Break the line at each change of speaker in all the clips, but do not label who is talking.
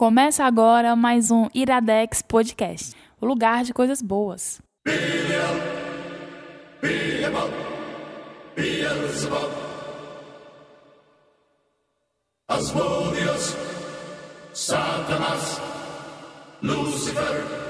Começa agora mais um Iradex Podcast, o lugar de coisas boas.
Asmodeus, Satanas, Lucifer.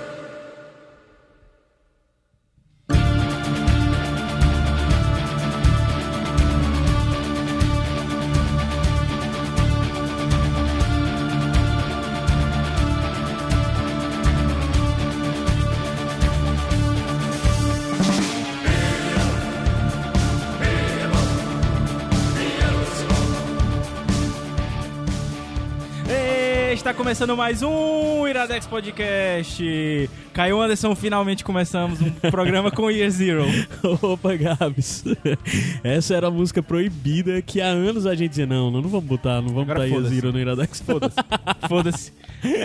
Começando mais um Iradex Podcast. Caio Anderson, finalmente começamos um programa com Year Zero.
Opa, Gabs. Essa era a música proibida que há anos a gente dizia, não, não, não vamos botar, não vamos
Agora
botar
foda-se.
Yaziro no Iradex.
Foda-se. Foda-se.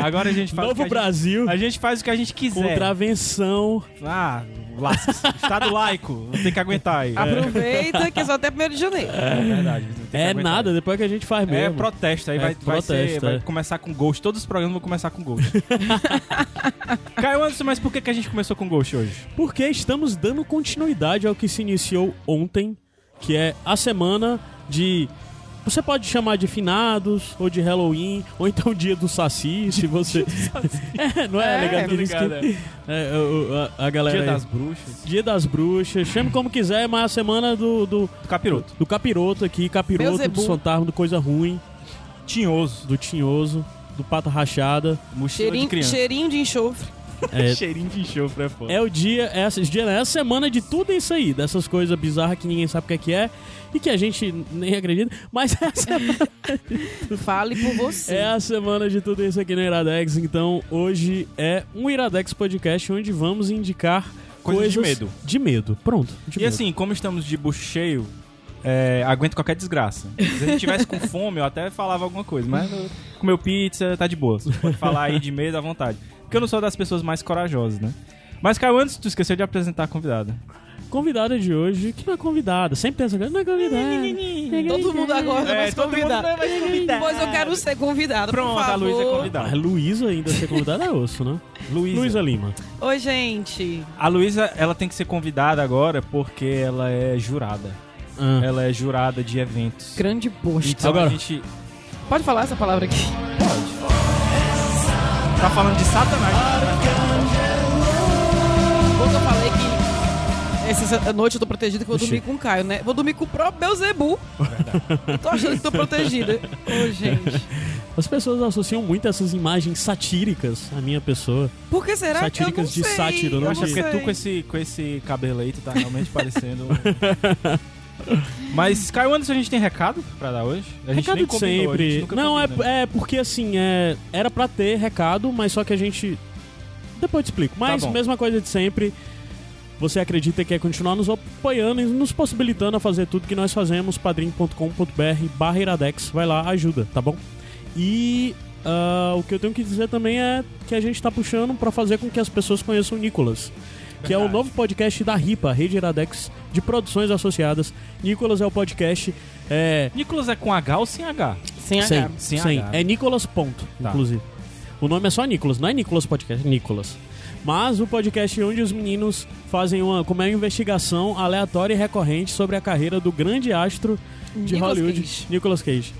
Agora a gente faz o que
Novo
a gente-
Brasil,
A gente faz o que a gente quiser.
contravenção.
Ah, lasca Estado laico. Tem que aguentar aí.
Aproveita que é só até 1 de janeiro.
É verdade. tem que
É
aguentar.
nada, depois que a gente faz
É
mesmo.
protesto, aí
É
vai, vai, ser-
protesto,
vai
é.
começar com Ghost. Todos os programas vão começar com Ghost. Caio Anderson, mas por que, que a gente começou com Ghost hoje?
Porque estamos dando continuidade ao que se iniciou ontem, que é a semana de. Você pode chamar de finados, ou de Halloween, ou então dia do Saci, se você. é, não é,
É,
legal? Aqueles que-
é.
É, o- a, a galera.
Dia das Bruxas.
Dia das Bruxas, chame como quiser, mas a semana do, do,
Do Capiroto.
do capiroto aqui, capiroto, dos fantasmas, do coisa ruim,
Tinhoso.
do tinhoso, do pata rachada.
Mochila de
Cheirinho,
criança.
cheirinho de enxofre.
É,
Cheirinho de enxofre é foda.
é o dia, é dia, é a semana de tudo isso aí, dessas coisas bizarras que ninguém sabe o que é que é e que a gente nem acredita, mas é a semana,
Fale por você.
é a semana de tudo isso aqui no Iradex. Então, hoje é um Iradex Podcast onde vamos indicar
Coisas de
coisas
medo.
De medo, pronto. de
E
medo.
assim, como estamos de bucho cheio, é, aguento qualquer desgraça. Se a gente tivesse com fome, eu até falava alguma coisa, mas eu- comeu pizza, tá de boa. Você pode falar aí de medo à vontade. Porque eu não sou das pessoas mais corajosas, né? Mas, Caio, antes tu esqueceu de apresentar a convidada.
Convidada de hoje, que não é convidada, sempre coisa, não é convidada.
Todo mundo agora
É,
convidar.
vai convidar.
Pois eu quero ser convidada,
Pronto,
por
a. Luísa é
A
convidada.
Luísa ainda ser convidada é osso, né?
Luísa.
Luísa Lima.
Oi, gente.
A Luísa, ela tem que ser convidada agora porque ela é jurada.
Ah.
Ela é jurada de eventos.
Grande bosta.
Então
Agora.
a gente
Pode falar essa palavra aqui?
pode. Tá falando de Satanás.
Quando eu falei que essa noite eu tô protegida que eu vou dormir com o Caio, né? Vou dormir com o próprio Beuzebu. Eu tô achando que tô protegida. Ô, gente.
As pessoas associam muito essas imagens satíricas à minha pessoa.
Por que será que eu não
Satíricas de
sei?
sátiro, não
Eu acho que
sei.
é porque tu com esse, com esse cabelo aí, tu tá realmente parecendo. um- Mas, Caio Anderson, a gente tem recado pra dar hoje? A gente
recado
nem combinou,
sempre. Não, é,
combina.
é porque assim, é, era pra ter recado, mas só que a gente. Depois eu te explico. Mas,
Tá
mesma coisa de sempre. Você acredita que quer continuar nos apoiando e nos possibilitando a fazer tudo que nós fazemos, padrim.com.br barra iradex. Vai lá, ajuda, tá bom? E ah, o que eu tenho que dizer também é que a gente tá puxando pra fazer com que as pessoas conheçam o Nicolas. Que é o novo podcast da RIPA, Rede Iradex de Produções Associadas. Nicolas é o podcast. É,
Nicolas é com H ou sem H?
Sem
sem,
H.
Sem
sem.
H.
É Nicolas ponto,
Tá.
inclusive. O nome é só Nicolas, não é Nicolas Podcast, é Nicolas. Mas o podcast onde os meninos fazem uma, como é uma investigação aleatória e recorrente sobre a carreira do grande astro de
Nicolas
Hollywood,
Cage.
Nicolas Cage.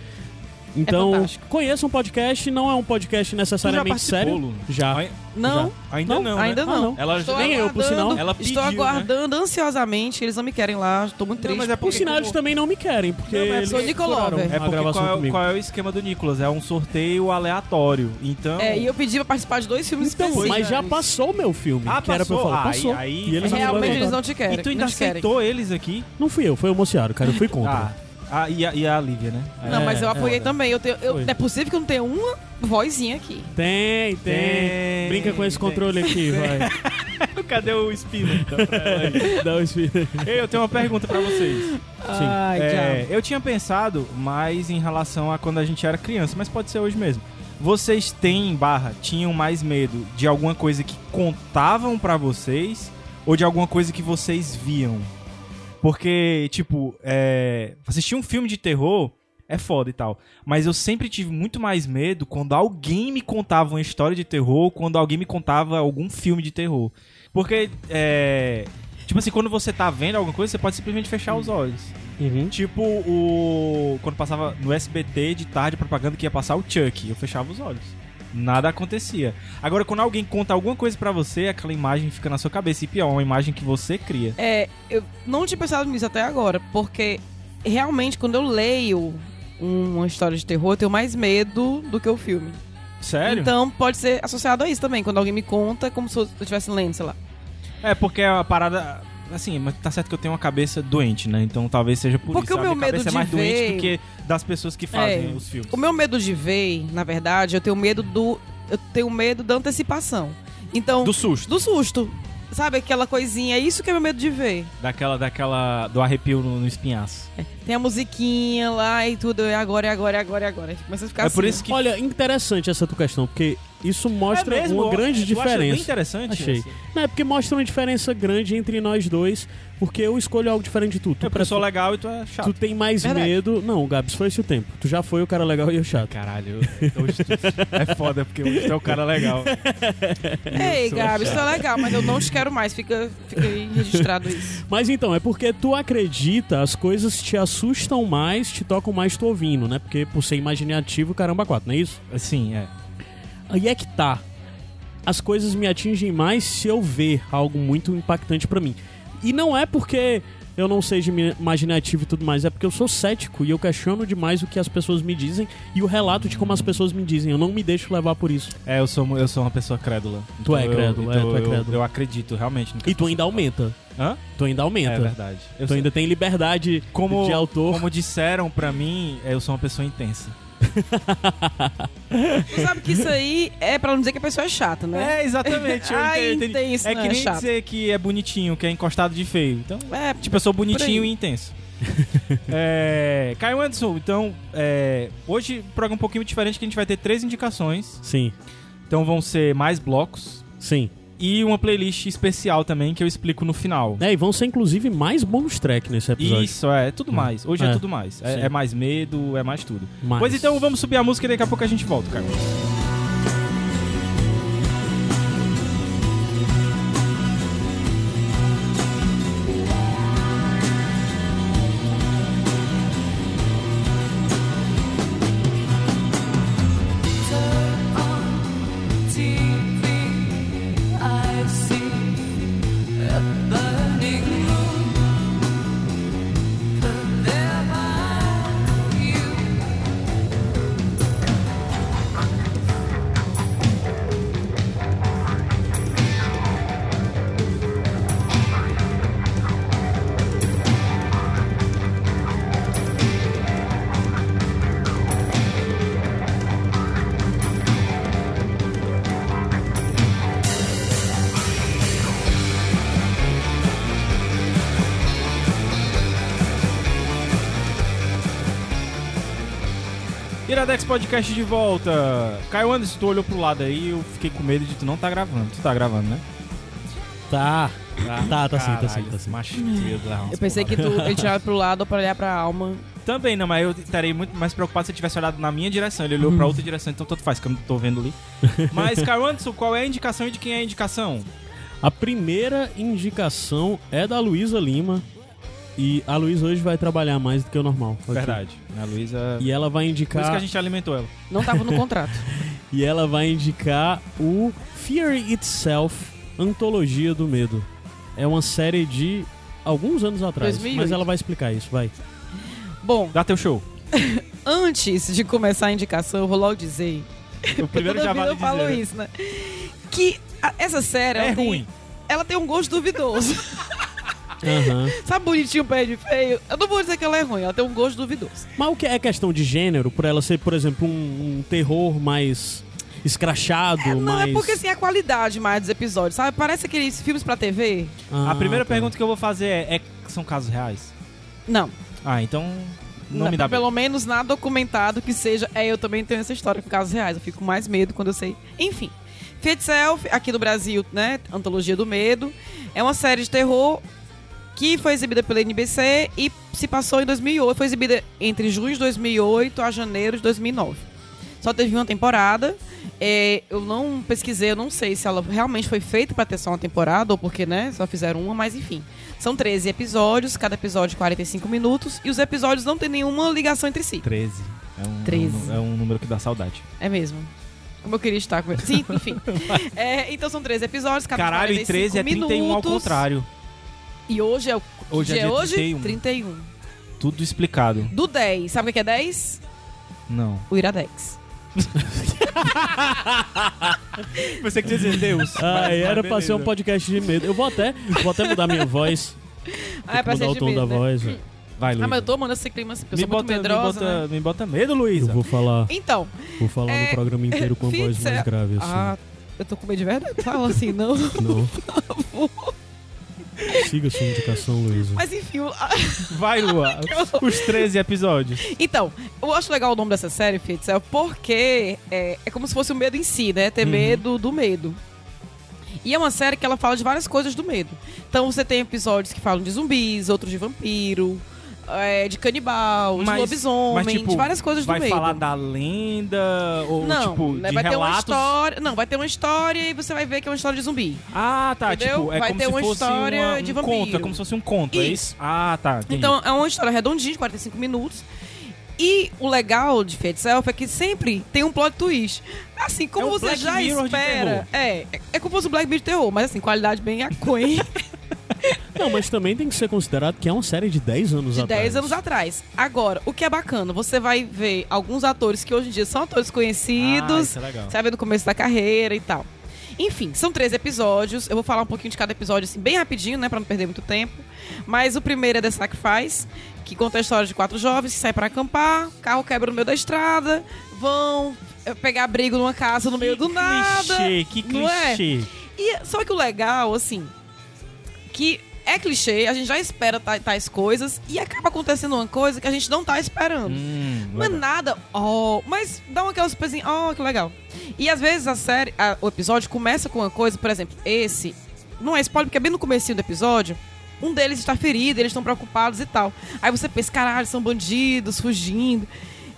Então,
fantástico.
conheçam o podcast, não é um podcast necessariamente
participou,
sério.
Lu?
Já.
Ai-
Não,
Ainda
Não,
não,
ainda
né?
Ah,
não.
não.
Ela
Estou
Nem eu, por
aguardando,
sinal.
Ela pediu,
Estou
né?
aguardando ansiosamente. Eles não me querem lá. Estou muito triste.
mas é
Por
porque
sinal,
como-
eles também não me querem, porque
Não, mas
eles
sou Nicolover.
furaram
É
a
porque
gravação
qual é, qual é o esquema do Nicolas? É um sorteio aleatório. Então.
É, e eu pedi pra participar de dois filmes
Então,
específicos.
mas já passou o meu filme,
Ah,
que era pra eu
passou?
falar.
Ah,
Passou.
aí- aí-
e eles não me
Realmente eles
levantaram.
não te querem.
E tu ainda
não
aceitou eles aqui?
Não fui eu, foi o Mociaro, cara. Eu fui contra.
Ah, e, a, e a Lívia, né?
Não,
É,
mas eu
é,
apoiei
é.
também. Eu tenho, eu,
Foi.
é possível que eu não tenha uma vozinha aqui.
Tem, tem,
Tem,
Brinca com esse
tem.
controle aqui, vai.
Cadê o espino? Então.
Dá o espírito.
Ei, eu tenho uma pergunta pra vocês.
Ai,
É, eu tinha pensado mais em relação a quando a gente era criança, mas pode ser hoje mesmo. Vocês têm, barra, tinham mais medo de alguma coisa que contavam pra vocês ou de alguma coisa que vocês viam? Porque, tipo, é, assistir um filme de terror é foda e tal. Mas eu sempre tive muito mais medo quando alguém me contava uma história de terror, quando alguém me contava algum filme de terror. Porque, é. Tipo assim, quando você tá vendo alguma coisa, você pode simplesmente fechar os olhos.
Uhum.
Tipo o. Quando passava no SBT de tarde propaganda que ia passar o Chuck, eu fechava os olhos. Nada acontecia. Agora, quando alguém conta alguma coisa pra você, aquela imagem fica na sua cabeça. E pior, uma imagem que você cria.
É, eu não tinha pensado nisso até agora, porque realmente quando eu leio uma história de terror, eu tenho mais medo do que o filme.
Sério?
Então pode ser associado a isso também, quando alguém me conta, como se eu estivesse lendo, sei lá.
É, porque a parada. Assim, mas tá certo que eu tenho uma cabeça doente, né? Então talvez seja por
Porque
isso.
o
A
meu medo
cabeça é
de
mais doente
ver-
do que das pessoas que fazem
É.
os filmes.
O meu medo de ver, na verdade, eu tenho medo do. Eu tenho medo da antecipação. Então.
Do susto.
do susto. Sabe aquela coisinha? É isso que é meu medo de ver.
Daquela, daquela. Do arrepio no, no espinhaço.
Tem a musiquinha lá e tudo. É agora, é agora, é agora, é agora. Começa a ficar
É
assim.
por isso que.
Olha, interessante essa tua questão, porque isso mostra
É mesmo?
uma grande
acha bem
diferença.
interessante.
Achei. Não, é porque mostra uma diferença grande entre nós dois, porque eu escolho algo diferente de tu. Tu,
É porque eu sou legal e tu é chato.
tu tem mais
Verdade.
medo. Não, Gabs, foi esse o tempo. Tu já foi o cara legal e eu chato.
Caralho, eu- hoje tu- é foda, porque hoje tu é o cara legal.
Ei, isso
chato.
é legal, mas eu não te quero mais. Fica, fica aí registrado isso.
Mas então, é porque tu acredita, as coisas te assustam mais, te tocam mais tu ouvindo, né? Porque por ser imaginativo, caramba, quatro, não é isso?
Assim, é.
Aí é que tá. As coisas me atingem mais se eu ver algo muito impactante pra mim. E não é porque eu não seja imaginativo e tudo mais, é porque eu sou cético e eu questiono demais o que as pessoas me dizem e o relato de como as pessoas me dizem. Eu não me deixo levar por isso.
É, eu sou, eu sou uma pessoa crédula.
Tu é
eu-
crédulo, é,
então
tu é
eu-
crédulo.
Eu, acredito realmente no que
E tu ainda aumenta.
Hã?
Tu ainda aumenta.
É verdade. Eu
Tu ainda tem liberdade
como,
de autor.
como disseram pra mim, eu sou uma pessoa intensa.
Tu sabe que isso aí é pra não dizer que a pessoa é chata, né?
É, exatamente. eu
Ah,
entendo, entendi.
intenso,
É
não
que
é
nem
chato.
dizer que é bonitinho, que é encostado de feio. Então,
É,
tipo, eu sou bonitinho e intenso. é, Caio Anderson, então, é, hoje o programa é um pouquinho diferente, que a gente vai ter três indicações.
Sim,
Então vão ser mais blocos
sim.
E uma playlist especial também que eu explico no final.
É, e vão ser inclusive mais bônus track nesse episódio.
Isso, é, tudo mais. Hoje é,
É.
tudo mais. É, é mais medo, é mais tudo.
Mais.
Pois então, vamos subir a música e daqui a pouco a gente volta, Caio.
A
Podcast de volta. Caio Anderson, tu olhou pro lado aí eu fiquei com medo de tu não tá gravando. Tu tá gravando, né?
Tá. Tá, tá sim, tá sim, tá sim.
macho,
eu pensei que tu ele tirava pro lado pra olhar pra alma.
Também não, mas eu estaria muito mais preocupado se ele tivesse olhado na minha direção. Ele olhou pra outra direção, então tanto faz, que eu não tô vendo ali. Mas, Caio Anderson, qual é a indicação e de quem é a indicação?
A primeira indicação é da Luísa Lima. E a Luísa hoje vai trabalhar mais do que o normal. aqui.
Verdade. A Luísa.
E ela vai
Por
indicar.
isso que a gente alimentou ela.
Não tava no contrato.
E ela vai indicar o Fear Itself Antologia do Medo. É uma série de alguns anos atrás.
2008.
Mas ela vai explicar isso, vai.
Bom,
Dá teu show.
antes de começar a indicação, eu vou logo dizer.
O primeiro
Toda
já
vida
vale
eu falo
dizer. né?
isso, né? Que a- essa série.
É
ela tem-
ruim.
ela tem um gosto duvidoso.
Aham.
Sabe bonitinho, pé de feio? Eu não vou dizer que ela é ruim, ela tem um gosto duvidoso.
Mas o que é questão de gênero, por ela ser, por exemplo, um, um terror mais escrachado,
Não,
mais.
é porque assim, a qualidade mais dos episódios, sabe? Parece aqueles filmes pra TV.
Ah,
a primeira
tá.
pergunta que eu vou fazer é, é: são casos reais?
Não.
Ah, então. Não,
Não,
me dá
Pelo menos nada documentado que seja. É, eu também tenho essa história com casos reais. Eu fico com mais medo quando eu sei. Enfim. Fear Itself, aqui no Brasil, né? Antologia do Medo. É uma série de terror que foi exibida pela NBC e se passou em 2008. Foi exibida entre junho de 2008 a janeiro de 2009. Só teve uma temporada. É, eu não pesquisei, eu não sei se ela realmente foi feita pra ter só uma temporada ou porque, né, só fizeram uma, mas enfim. São 13 episódios, cada episódio 45 minutos, e os episódios não têm nenhuma ligação entre si.
13. É um,
13.
É um número que dá saudade.
É mesmo. Como eu queria estar com ele. Sim, enfim. É, então são 13 episódios, cada
Caralho, e
45
13 é 31 ao
minutos.
contrário.
E hoje é o
Hoje é
dia
dia
hoje?
31.
31.
Tudo explicado.
Do 10. Sabe o que é 10?
Não.
O Iradex.
Você quer dizer Deus.
Ah, era pra ser um podcast de medo. Eu vou até, vou até mudar minha voz.
Ah, é pra
mudar
ser
o tom
medo,
da
né?
voz.
Vai,
Ah,
Luísa.
mas eu tô mandando esse clima assim, eu
me,
sou muito
bota, me,
medrosa,
bota,
né?
me bota medo,
Eu
Luísa.
vou falar,
Então,
vou falar
É,
no programa inteiro com a voz mais grave, assim.
ah, eu tô com medo de verdade. Fala assim, não.
Não. Siga sua indicação, Luísa.
Mas enfim, o-
Vai, Lua. Os 13 episódios.
Então, eu acho legal o nome dessa série, Fitzel, porque é, é como se fosse o medo em si, né? Ter medo do medo. E é uma série que ela fala de várias coisas do medo. Então você tem episódios que falam de zumbis, outros de vampiro, é, de canibal, de
Mas-
lobisomem,
mas, tipo,
de várias coisas do
Vai
medo.
falar da lenda ou,
não,
tipo,
né,
de
vai ter uma
relatos?
história. Não, vai ter uma história e você vai ver que é uma história de zumbi.
Ah, tá.
Entendeu?
Tipo, é
Vai
como
ter
se
uma
fosse
história
uma, um
de vampiro.
conto. É como se fosse um conto, é
Isso.
isso? Ah, tá. entendi.
Então é uma história redondinha, de 45 minutos. E o legal de Fate Self é que sempre tem um plot twist. Assim, como
É
você
Black
já
Mirror de
espera. É, é, é como se fosse o Black Mirror de terror, mas assim, qualidade bem aquém
Não, mas também tem que ser considerado que é uma série de 10 anos
de
atrás.
10 anos atrás. Agora, o que é bacana, você vai ver alguns atores que hoje em dia são atores
Ah,
conhecidos.
isso é legal.
Ver no começo da carreira e tal. Enfim, são três episódios. Eu vou falar um pouquinho de cada episódio, assim, bem rapidinho, né? Pra não perder muito tempo. Mas o primeiro é The Sacrifice, que conta a história de quatro jovens que saem pra acampar, carro quebra no meio da estrada, vão eh, pegar abrigo numa casa no meio do nada.
clichê, que
não é?
clichê.
E, só que o legal, assim, que é clichê, a gente já espera ta- tais coisas e acaba acontecendo uma coisa que a gente não tá esperando.
Hum,
Não é nada, ó, mas dá uma aquela surpresinha, ó, que legal. E às vezes a série, a- o episódio começa com uma coisa, por exemplo, esse, não é spoiler, porque é bem no comecinho do episódio, um deles está ferido, eles estão preocupados e tal. Aí você pensa, caralho, são bandidos, fugindo.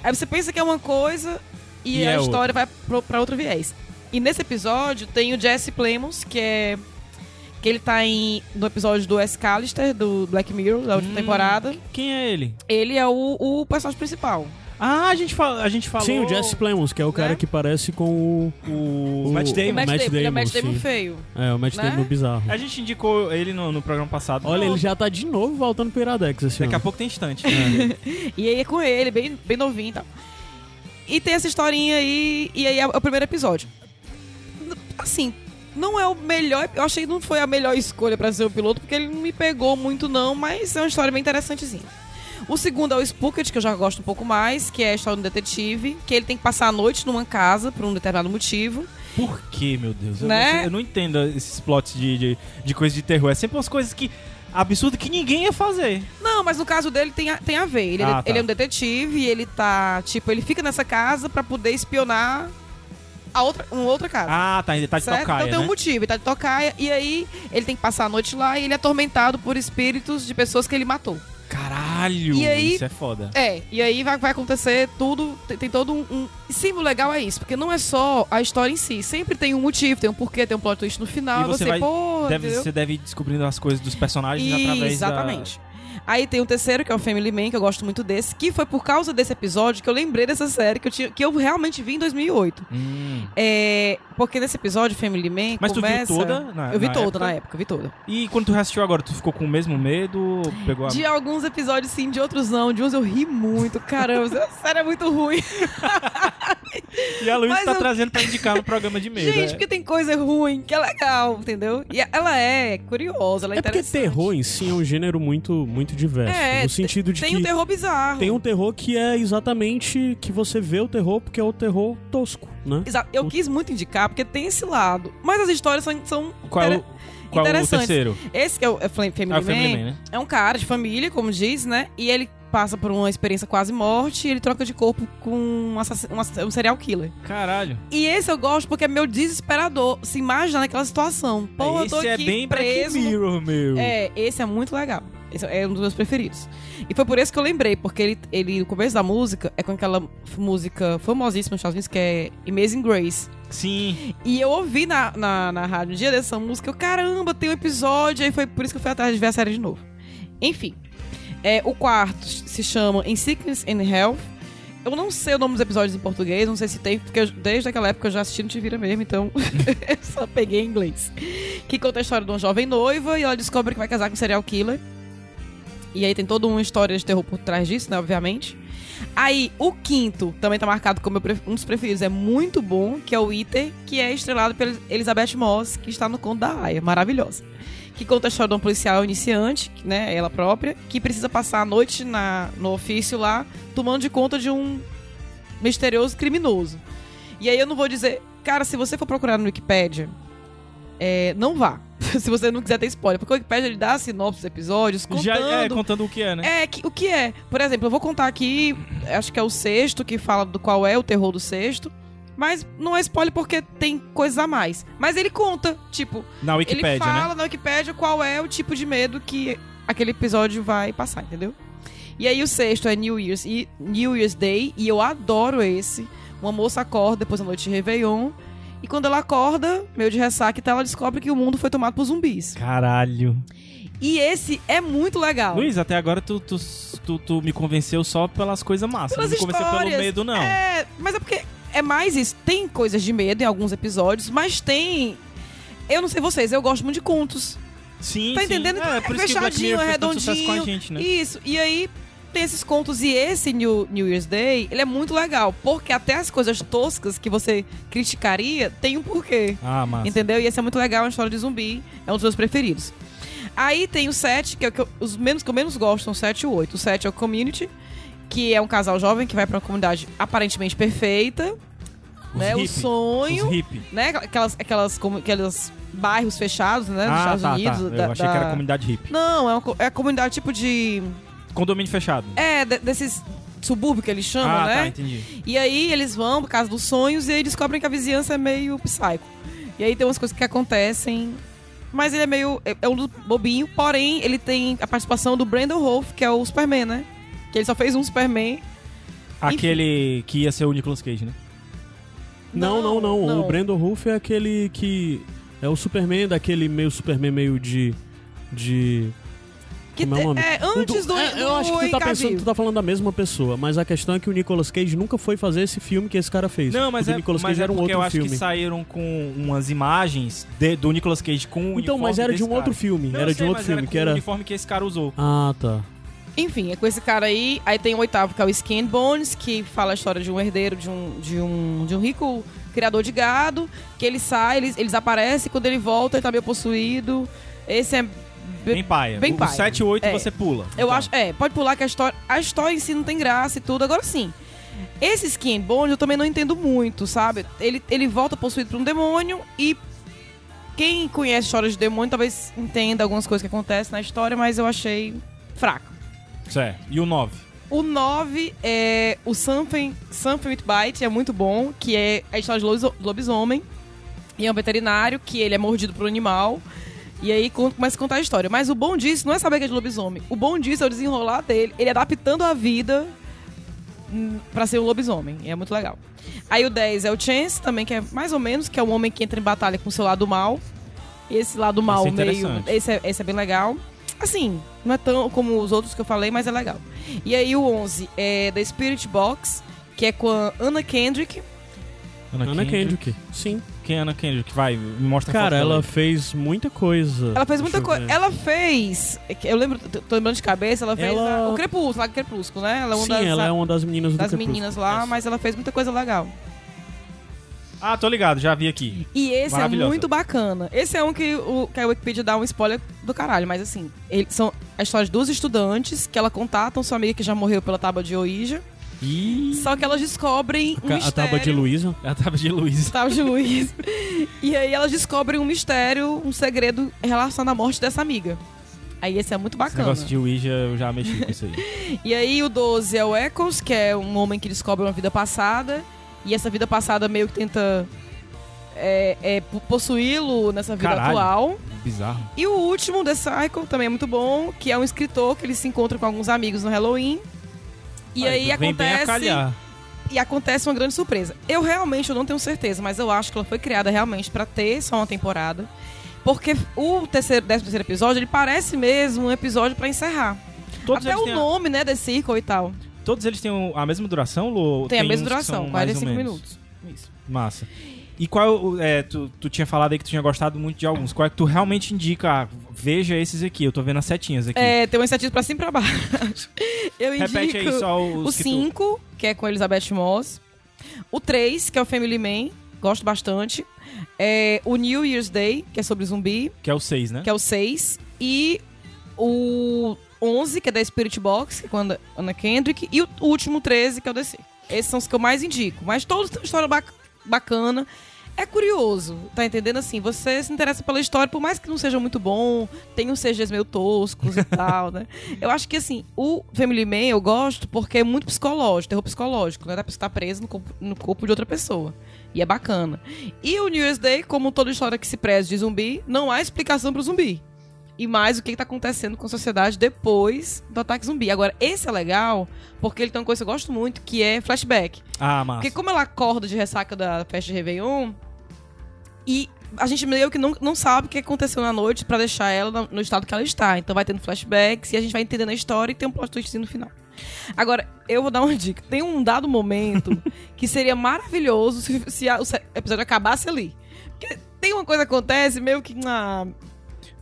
Aí você pensa que é uma coisa e,
E
a
é
história vai pro, pra outro viés. E nesse episódio tem o Jesse Plemons, que é... Que ele tá em, no episódio do Scalister, do Black Mirror, da última
Hum.
temporada.
Quem é ele?
Ele é o, o personagem principal.
Ah, a gente, fala, a gente falou...
Sim, o Jesse Plemons, que é o cara
Né?
que parece com o...
O,
O-
Matt
O
Damon.
Matt,
Matt
Damon, ele é o Matt
Damon,
Damon
sim.
feio.
É, o Matt
Né?
Damon bizarro.
A gente indicou ele no, no programa passado.
Olha, ele já tá de novo voltando pro Iradex esse
Daqui a
ano.
pouco tem instante.
E aí é com ele, bem, bem novinho e tal. E tem essa historinha aí, e aí é o primeiro episódio. Assim, não é o melhor. Eu achei que não foi a melhor escolha pra ser o piloto, porque ele não me pegou muito, não, mas é uma história bem interessantezinha. O segundo é o Spooked, que eu já gosto um pouco mais, que é a história do detetive, que ele tem que passar a noite numa casa por um determinado motivo.
Por que, meu Deus? Eu,
Né?
não, eu não entendo esses plots de, de, de coisa de terror. É sempre umas coisas que... Absurdo que ninguém ia fazer.
Não, mas no caso dele tem a, tem a ver. Ele,
Ah, tá.
ele é um detetive e ele tá. Tipo, ele fica nessa casa pra poder espionar a outra, uma outra casa.
Ah, tá. Ele tá de
certo?
tocaia,
então tem um
né?
motivo, ele tá de tocaia, e aí ele tem que passar a noite lá e ele é atormentado por espíritos de pessoas que ele matou.
Caralho,
E aí-
isso é foda.
É, e aí vai, vai acontecer tudo, tem, tem todo um, um... E sim, o legal é isso, porque não é só a história em si, sempre tem um motivo, tem um porquê, tem um plot twist no final,
E você vai-
pô,
Deve, você deve ir descobrindo as coisas dos personagens através da...
Aí tem o terceiro, que é o Family Man, que eu gosto muito desse, que foi por causa desse episódio que eu lembrei dessa série, que eu, tinha, que eu realmente vi em 2008.
Hum.
É, porque nesse episódio, Family Man,
Mas tu viu
começa...
toda na-
Eu vi
na
toda
época?
na época, vi toda.
E quando tu reassistiu agora, tu ficou com o mesmo medo? Pegou a...
De alguns episódios sim, de outros não. De uns eu ri muito. Caramba, essa série é muito ruim.
E a Luísa tá
eu-
trazendo pra indicar no programa de medo.
Gente,
é.
porque tem coisa ruim que é legal, entendeu? E ela é curiosa, ela é,
É porque terror em si é um gênero muito, muito diverso.
É,
no sentido de
tem
que
um terror bizarro.
tem um terror que é exatamente que você vê o terror porque é o terror tosco, né?
Exato. Eu quis muito indicar porque tem esse lado. Mas as histórias são, são
Qual é o,
inter-
qual é o
interessantes.
terceiro?
Esse que é o é Flame Family,
Ah, o Family
Man,
Man, né?
é um cara de família, como diz, né? E ele passa por uma experiência quase morte e ele troca de corpo com um, um, serial killer.
Caralho.
E esse eu gosto porque é meu desesperador se imaginar naquela situação. Pô, eu tô
Esse
aqui
é bem Black
preso.
Mirror, meu.
É, esse é muito legal. Esse é um dos meus preferidos. E foi por isso que eu lembrei, porque ele, ele no começo da música é com aquela música famosíssima dos Estados Unidos que é Amazing Grace.
Sim.
E eu ouvi na, na, na rádio um dia dessa música, eu, caramba, tem um episódio, aí foi por isso que eu fui atrás de ver a série de novo. Enfim, é, o quarto se chama In Sickness and Health. Eu não sei o nome dos episódios em português, não sei se tem, porque eu- desde aquela época eu já assisti no Te Vira mesmo, então eu só peguei em inglês. Que conta a história de uma jovem noiva e ela descobre que vai casar com um serial killer. E aí tem toda uma história de terror por trás disso, né, obviamente. Aí, o quinto também tá marcado como um dos preferidos, é muito bom, que é o Iter, que é estrelado pela Elizabeth Moss, que está no conto da Aya, maravilhosa. Que conta a história de um policial iniciante, né, ela própria, que precisa passar a noite na, no ofício lá, tomando de conta de um misterioso criminoso. E aí eu não vou dizer, cara, se você for procurar no Wikipedia, é, não vá. se você não quiser ter spoiler, porque o Wikipedia ele dá a sinopse dos episódios contando
Já é, contando o que é, né?
é, que- o que é? Por exemplo, eu vou contar aqui, acho que é o sexto, que fala do qual é o terror do sexto. Mas não é spoiler porque tem coisas a mais. Mas ele conta, tipo,
Na Wikipédia,
ele fala
né?
na Wikipédia qual é o tipo de medo que aquele episódio vai passar, entendeu? E aí o sexto é New Year's, e New Year's Day, e eu adoro esse. Uma moça acorda depois da noite de Réveillon, e quando ela acorda, meio de ressaca, e tal, ela descobre que o mundo foi tomado por zumbis.
Caralho.
E esse é muito legal.
Luiz, até agora tu, tu, tu, tu me convenceu só pelas coisas massas.
Pelas
não me convenceu
histórias.
pelo medo, não.
É, mas é porque é mais isso. Tem coisas de medo em alguns episódios, mas tem. Eu não sei vocês, eu gosto muito de contos.
Sim,
tá
sim.
entendendo?
É, por isso que Black
fechadinho,
Mirror
é redondinho.
com a gente, né?
Isso. E aí tem esses contos e esse New, New Year's Day, ele é muito legal, porque até as coisas toscas que você criticaria tem um porquê.
Ah, massa.
Entendeu? E esse é muito legal, é uma história de zumbi, é um dos meus preferidos. Aí tem o 7, que é o que eu- os menos que eu menos gosto são o 7 e o 8. O 7 é o Community, que é um casal jovem que vai pra uma comunidade aparentemente perfeita,
Os
né? O
hippie.
sonho,
Os hippie.
né? Aquelas, aquelas, como- aqueles bairros fechados, né?
Ah,
Estados
tá,
Unidos.
tá.
da-
Eu achei
da-
que era comunidade hippie.
Não, é, uma, é a comunidade tipo de...
Condomínio fechado.
É, de- desses subúrbios que eles chamam,
ah,
né?
tá, entendi.
E aí eles vão por causa dos sonhos e aí descobrem que a vizinhança é meio psycho. E aí tem umas coisas que acontecem. Mas ele é meio. É, é um bobinho, porém, ele tem a participação do Brandon Rolfe, que é o Superman, né? Que ele só fez um Superman.
Aquele que ia ser o Nicolas Cage, né?
Não, não, não.
não.
O Brandon Ruff é aquele que. É o Superman daquele meio Superman meio de. De.
Que
Como é o nome?
é
O
antes do.
é, eu acho que tu tá pensando tu tá falando da mesma pessoa, mas a questão é que o Nicolas Cage nunca foi fazer esse filme que esse cara fez.
Não, mas
o do
é,
Nicolas
mas
Cage
é
era um
porque
outro
eu acho
filme.
que saíram com umas imagens de- do Nicolas Cage com o
Então,
uniforme
mas era de um
cara.
outro filme.
Não,
era
eu
de
sei,
um outro
mas
filme
com
que
o
era.
uniforme que esse cara usou.
Ah, tá.
Enfim, é com esse cara aí. Aí tem o oitavo, que é o Skin Bones, que fala a história de um herdeiro de um, de um, de um rico criador de gado. Que ele sai, eles, eles aparecem, quando ele volta, ele tá meio possuído. Esse é.
Bem paia.
Bem
o
paia.
7 e 8
É.
você pula.
Eu
Então.
acho. É, pode pular que a história. A história em si não tem graça e tudo. Agora sim. Esse Skin Bones eu também não entendo muito, sabe? Ele, ele volta possuído por um demônio e. Quem conhece histórias de demônio talvez entenda algumas coisas que acontecem na história, mas eu achei fraco.
Certo. E o 9?
O 9 é o Something, Something with Bite, é muito bom, que é a história de lobiso- lobisomem. E é um veterinário que ele é mordido por um animal. E aí começa a contar a história. Mas o bom disso não é saber que é de lobisomem. O bom disso é o desenrolar dele, ele adaptando a vida hum, pra ser um lobisomem. E é muito legal. Aí o 10 é o Chance, também, que é mais ou menos, que é um homem que entra em batalha com o seu lado mal. E esse lado mal
é
meio. Esse é, esse é bem legal. Assim, não é tão como os outros que eu falei, mas é legal. E aí o 11 é The Spirit Box, que é com a Anna Kendrick.
Ana Kendrick. Sim.
Quem é Ana Kendrick? Vai, me mostra a
Cara,
foto dela
ela
aí.
fez muita coisa.
Ela fez muita coisa. Ela fez. Eu lembro, tô tô lembrando de cabeça, ela fez
Ela-
a- o Crepúsculo, lá do Crepúsculo, né? Ela é uma
Sim,
das,
ela é uma das meninas do
das
Crepúsculo.
meninas lá, mas ela fez muita coisa legal.
Ah, tô ligado, já vi aqui.
E esse é muito bacana. Esse é um que, o, que a Wikipedia dá um spoiler do caralho, mas assim, eles são a história de duas estudantes que ela contatam sua amiga que já morreu pela tábua de Ouija.
Ih,
Só que elas descobrem um
a
mistério.
tábua de Luísa.
ela tava de Luiz.
Tábua de Luiz. e aí elas descobrem um mistério, um segredo relacionado à morte dessa amiga. Aí esse é muito
Esse
bacana.
negócio de Ouija, eu já mexi com isso aí.
E aí o 12 é o Echoes, que é um homem que descobre uma vida passada. E essa vida passada meio que tenta é, é, po- possuí-lo nessa vida
Caralho.
atual.
Bizarro.
E o último, The Cycle, também é muito bom, que é um escritor que ele se encontra com alguns amigos no Halloween. E aí acontece. E acontece uma grande surpresa. Eu realmente eu não tenho certeza, mas eu acho que ela foi criada realmente pra ter só uma temporada. Porque o terceiro, décimo terceiro episódio, ele parece mesmo um episódio pra encerrar.
Todos
Até o
têm a,
nome, né, The Circle e tal.
Todos eles têm a mesma duração, Lu? ou
Tem, a mesma duração,
são mais ou
45
menos?
minutos. Isso.
Massa. E qual é, tu, tu tinha falado aí que tu tinha gostado muito de alguns. Qual é que tu realmente indica? Ah, veja esses aqui, eu tô vendo as setinhas aqui.
É, tem um estatística pra cima e pra baixo. Eu indico
Repete aí só os
o
que tu-
5, que é com Elizabeth Moss. O 3, que é o Family Man, gosto bastante. É, o New Year's Day, que é sobre zumbi,
Que é o 6, né?
que é o 6. E o 11, que é da Spirit Box, que é com a Anna Kendrick. E o último 13, que é o DC. Esses são os que eu mais indico. Mas todos têm uma história bac- bacana. É curioso, tá entendendo? Assim, você se interessa pela história, por mais que não seja muito bom, tem uns CGs meio toscos e tal, né? Eu acho que, assim, o Family Man eu gosto porque é muito psicológico, terror psicológico, né? Da pessoa estar presa no corpo, no corpo de outra pessoa. E é bacana. E o New Year's Day, como toda história que se preze de zumbi, não há explicação pro zumbi. E mais o que está acontecendo com a sociedade depois do ataque zumbi. Agora, esse é legal, porque ele tem uma coisa que eu gosto muito, que é flashback.
Ah, massa.
Porque como ela acorda de ressaca da festa de Réveillon, e a gente meio que não, não sabe o que aconteceu na noite pra deixar ela no, estado que ela está. Então vai tendo flashbacks e a gente vai entendendo a história e tem um plot twist no final. Agora, eu vou dar uma dica. Tem um dado momento que seria maravilhoso se, se a- o episódio acabasse ali. Porque tem uma coisa que acontece meio que... Ah,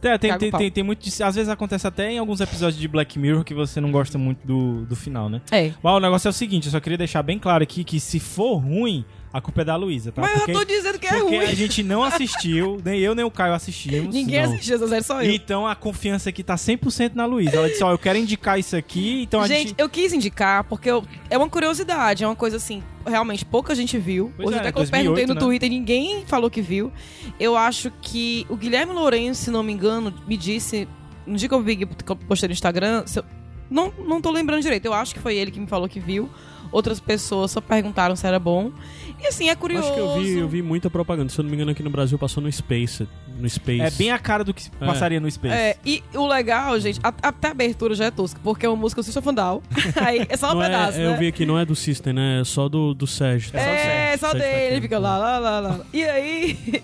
É, tem, tem, tem, tem muito. de- Às vezes acontece até em alguns episódios de Black Mirror que você não gosta muito do, do final, né?
é.
Mas o negócio é o seguinte, eu só queria deixar bem claro aqui que se for ruim, a culpa é da Luísa, tá?
Mas
porque
eu tô dizendo que é
porque
ruim.
a gente não assistiu, nem eu nem o Caio assistimos.
Ninguém
não.
assistiu essa série, só eu.
Então a confiança aqui tá 100% na Luísa. Ela disse, ó, eu quero indicar isso aqui, então a
gente,
gente...
eu quis indicar porque eu- é uma curiosidade, é uma coisa assim, realmente pouca gente viu.
Pois
Hoje
é,
até que eu
2008,
perguntei no
né?
Twitter, ninguém falou que viu. Eu acho que o Guilherme Lourenço, se não me engano, me disse, no dia que eu vi que eu postei no Instagram, não, não tô lembrando direito, eu acho que foi ele que me falou que viu. Outras pessoas só perguntaram se era bom. E assim, é curioso.
Acho que eu vi, eu vi muita propaganda. Se eu não me engano, aqui no Brasil passou no Space. No Space.
É bem a cara do que passaria no Space.
É, e o legal, gente, a- até a abertura já é tosca, porque é uma música do System Down. Aí é só um
Não é-
pedaço, né?
Eu vi aqui, não é do System, né? É só do, do Sérgio. tá?
É, só
Sérgio
dele,
Taquero.
ele fica lá, lá, lá, lá. E aí,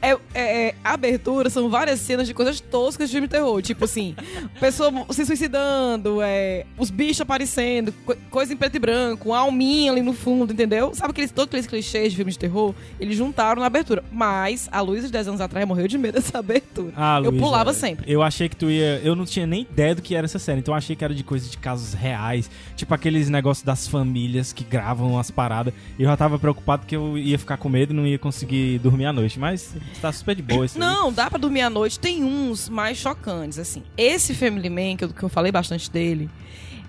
é, é- é, abertura são várias cenas de coisas toscas de filme de terror. Tipo assim, pessoa se suicidando, é, os bichos aparecendo, co- coisa em preto e branco, uma alminha ali no fundo, entendeu? Sabe aqueles, todos aqueles clichês de filme de terror? Eles juntaram na abertura. Mas a Luísa de 10 anos atrás morreu de medo dessa abertura.
Ah,
eu
Luísa,
pulava sempre.
Eu achei que tu ia. Eu não tinha nem ideia do que era essa série, então eu achei que era de coisa de casos reais. Tipo aqueles negócios das famílias que gravam as paradas. E eu já tava preocupado que eu ia ficar com medo e não ia conseguir dormir à noite. Mas tá super de boa aí.
Não, dá pra dormir à noite. Tem uns mais chocantes, assim. Esse Family Man, que eu, que eu falei bastante dele,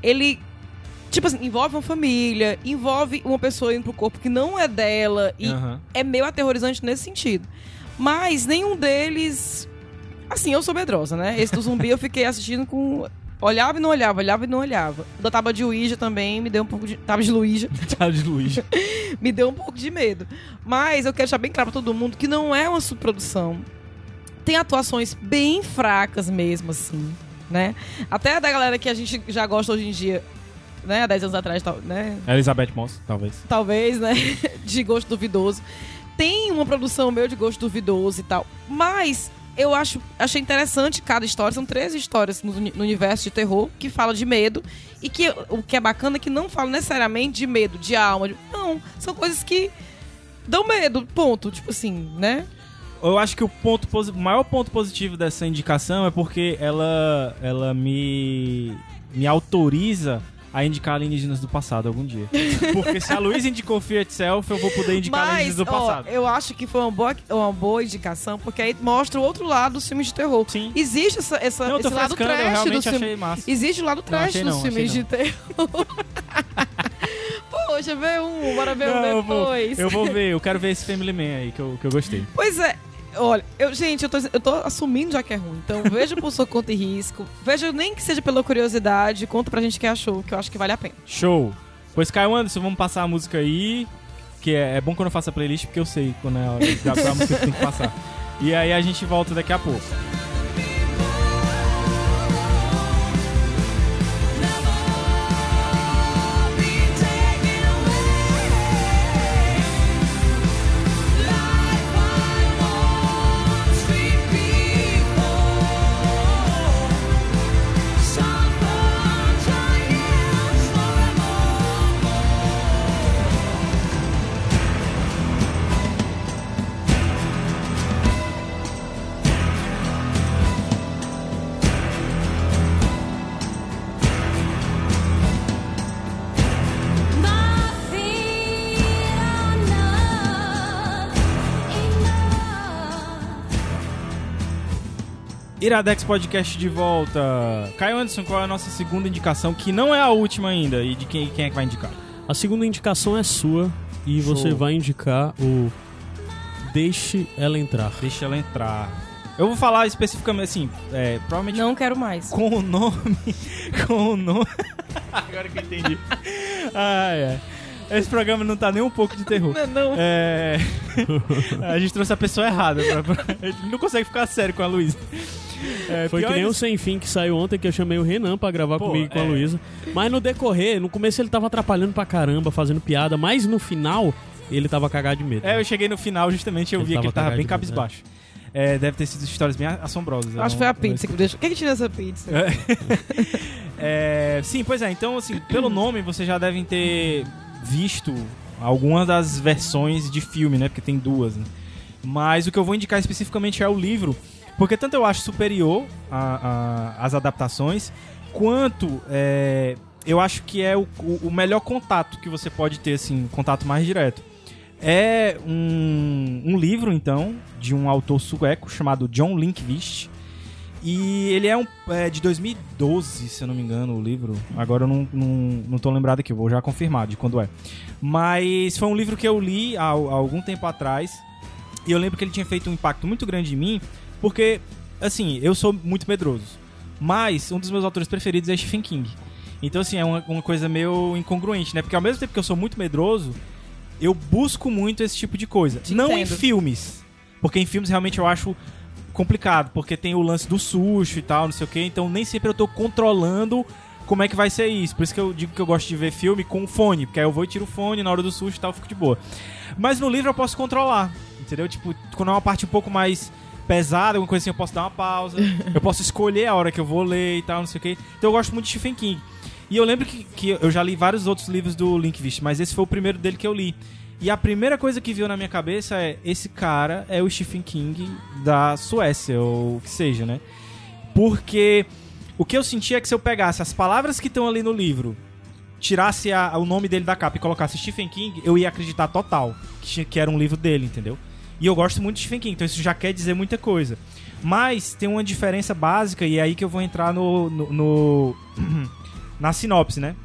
ele, tipo assim, envolve uma família, envolve uma pessoa indo pro corpo que não é dela, e
Aham.
é meio aterrorizante nesse sentido. Mas nenhum deles. Assim, eu sou medrosa, né? Esse do zumbi eu fiquei assistindo com. Olhava e não olhava, olhava e não olhava. Da tábua de Ouija também me deu um pouco de. Tábua de Luíja
Tchau de Luiz.
me deu um pouco de medo. Mas eu quero deixar bem claro pra todo mundo que não é uma subprodução. Tem atuações bem fracas mesmo, assim, né? Até da galera que a gente já gosta hoje em dia, né? Há 10 anos atrás, tal, né?
Elizabeth Moss, talvez.
Talvez, né? De gosto duvidoso. Tem uma produção meu de gosto duvidoso e tal. Mas eu acho, achei interessante cada história. São três histórias no, no universo de terror que fala de medo. E que o que é bacana é que não fala necessariamente de medo, de alma. de- não, são coisas que dão medo, ponto. Tipo assim, né?
Eu acho que o ponto maior ponto positivo dessa indicação é porque ela, ela me, me autoriza a indicar alienígenas do passado algum dia. Porque se a Luísa indicou Fear Itself, eu vou poder indicar
Mas,
alienígenas do
ó,
passado.
eu acho que foi uma boa, uma boa indicação, porque aí mostra o outro lado dos filmes de terror.
Sim.
Existe essa, essa,
Não,
esse lado trash filmes.
achei massa.
Existe o lado trash dos
não,
filmes de terror. Poxa, vê um, bora ver um
Não, eu vou,
depois.
eu vou ver, eu quero ver esse Family Man aí que eu, que eu gostei.
Pois é, Olha, eu, gente, eu tô, eu tô assumindo já que é ruim. Então veja por sua conta e risco. Veja nem que seja pela curiosidade. Conta pra gente que achou, que eu acho que vale a pena.
Show. Pois, Caio Anderson, vamos passar a música aí. Que é, é bom quando eu faço a playlist, porque eu sei quando é a hora a música que tem que passar. E aí a gente volta daqui a pouco. Iradex Podcast de volta. Caio Anderson, qual é a nossa segunda indicação, que não é a última ainda? E de quem, quem é que vai indicar?
A segunda indicação é sua e
Show.
você vai indicar o Deixe Ela Entrar.
Deixa ela entrar. Eu vou falar especificamente, assim, é, provavelmente
Não quero mais.
com o nome. Com o nome. Agora que eu entendi. Ai, ai. Esse programa não tá nem um pouco de terror.
Não, não.
É. a gente trouxe a pessoa errada. Pra, A gente não consegue ficar sério com a Luísa. É,
Foi que nem o
isso-
Sem Fim que saiu ontem, que eu chamei o Renan pra gravar
Pô,
comigo e com a
é.
Luísa. Mas no decorrer, no começo ele tava atrapalhando pra caramba, fazendo piada, mas no final ele tava cagado de medo.
É, eu cheguei no final justamente eu
Ele
vi que ele tava bem cabisbaixo. É, deve ter sido histórias bem assombrosas.
Acho que foi a pizza que me deixou. Quem que tirou essa pizza?
É, sim, pois é. Então, assim, pelo nome vocês já devem ter visto algumas das versões de filme, né? Porque tem duas, né? Mas o que eu vou indicar especificamente é o livro, porque tanto eu acho superior às adaptações, quanto é, eu acho que é o, o- o melhor contato que você pode ter, assim, contato mais direto. É um, um livro, então, de um autor sueco chamado John Linkvist. E ele é, um, é de 2012, se eu não me engano, o livro. Agora eu não, não, não tô lembrado aqui, eu vou já confirmar de quando é. Mas foi um livro que eu li há, há algum tempo atrás. E eu lembro que ele tinha feito um impacto muito grande em mim, porque, assim, eu sou muito medroso. Mas um dos meus autores preferidos é Stephen King. Então, assim, é uma, uma coisa meio incongruente, né? Porque ao mesmo tempo que eu sou muito medroso, eu busco muito esse tipo de coisa.
Te
Não em
entendo.
filmes. Porque em filmes realmente eu acho complicado, porque tem o lance do susto e tal, não sei o que, então nem sempre eu tô controlando como é que vai ser isso. Por isso que eu digo que eu gosto de ver filme com fone, porque aí eu vou e tiro o fone na hora do susto e tal, fico de boa. Mas no livro eu posso controlar, entendeu? Tipo, quando é uma parte um pouco mais pesada, alguma coisa assim, eu posso dar uma pausa, eu posso escolher a hora que eu vou ler e tal, não sei o que. Então eu gosto muito de Stephen King. E eu lembro que, que eu já li vários outros livros do Linkvist, mas esse foi o primeiro dele que eu li. E a primeira coisa que veio na minha cabeça é: esse cara é o Stephen King da Suécia, ou o que seja, né? Porque o que eu senti é que se eu pegasse as palavras que estão ali no livro, tirasse a- o nome dele da capa e colocasse Stephen King, eu ia acreditar total que, que era um livro dele, entendeu? E eu gosto muito de Stephen King, então isso já quer dizer muita coisa. Mas tem uma diferença básica, e é aí que eu vou entrar no- no- no na sinopse, né?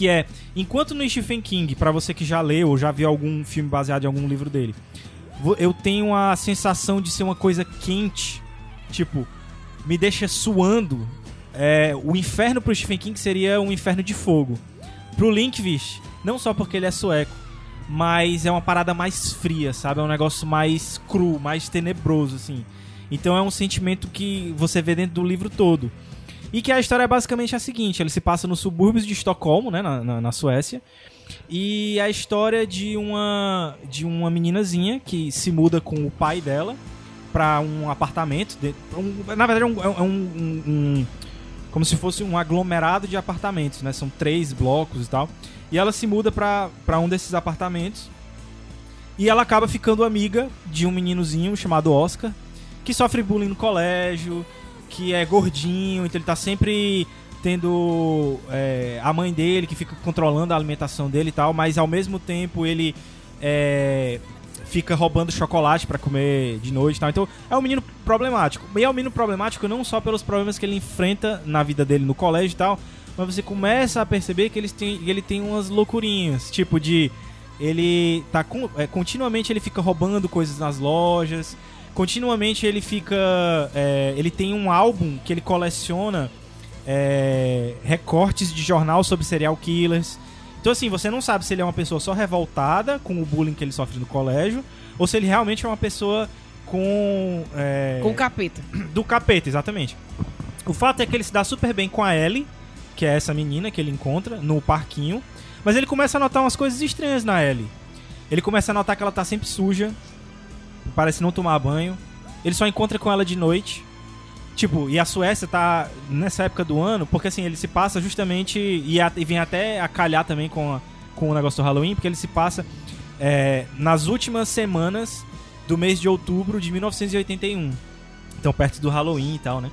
Que é, enquanto no Stephen King, pra você que já leu ou já viu algum filme baseado em algum livro dele, eu tenho a sensação de ser uma coisa quente, tipo, me deixa suando. É, o inferno pro Stephen King seria um inferno de fogo. Pro Linkvist, não só porque ele é sueco, mas é uma parada mais fria, sabe? É um negócio mais cru, mais tenebroso, assim. Então é um sentimento que você vê dentro do livro todo. E que a história é basicamente a seguinte: ele se passa nos subúrbios de Estocolmo, né, na, na, na Suécia. E a história de uma de uma meninazinha que se muda com o pai dela pra um apartamento. de- um- na verdade, é um, é um- um- um- como se fosse um aglomerado de apartamentos, né? São três blocos e tal. E ela se muda pra um desses apartamentos. E ela acaba ficando amiga de um meninozinho chamado Oscar, que sofre bullying no colégio, que é gordinho, então ele tá sempre tendo é, a mãe dele que fica controlando a alimentação dele e tal, mas ao mesmo tempo ele é, fica roubando chocolate pra comer de noite e tal. Então é um menino problemático. E é um menino problemático não só pelos problemas que ele enfrenta na vida dele no colégio e tal, mas você começa a perceber que eles têm, ele tem umas loucurinhas, tipo de ele tá é, continuamente ele fica roubando coisas nas lojas. Continuamente ele fica. é, ele tem um álbum que ele coleciona é, recortes de jornal sobre serial killers. Então, assim, você não sabe se ele é uma pessoa só revoltada com o bullying que ele sofre no colégio, ou se ele realmente é uma pessoa com. é,
Com o capeta.
do capeta, exatamente. O fato é que ele se dá super bem com a Ellie, que é essa menina que ele encontra no parquinho. Mas ele começa a notar umas coisas estranhas na Ellie. Ele começa a notar que ela tá sempre suja, parece não tomar banho. Ele só encontra com ela de noite. Tipo, e a Suécia tá nessa época do ano, porque assim, ele se passa justamente. E, a- e vem até a calhar também com, a- com o negócio do Halloween, porque ele se passa é, nas últimas semanas do mês de outubro de 1981. Então, perto do Halloween e tal, né?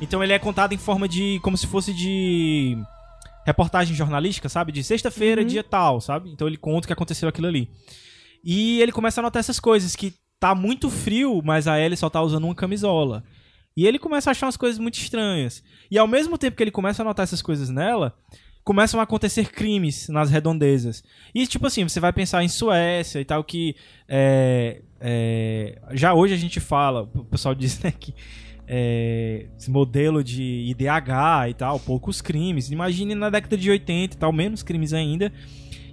Então ele é contado em forma de. como se fosse de. reportagem jornalística, sabe? De sexta-feira, dia tal, sabe? Então ele conta o que aconteceu aquilo ali. E ele começa a notar essas coisas, que tá muito frio, mas a Ellie só tá usando uma camisola. E ele começa a achar umas coisas muito estranhas. E ao mesmo tempo que ele começa a notar essas coisas nela, começam a acontecer crimes nas redondezas. E tipo assim, você vai pensar em Suécia e tal, que é, é, já hoje a gente fala, o pessoal diz né, que é, esse modelo de IDH e tal, poucos crimes. Imagine na década de 80 e tal, menos crimes ainda.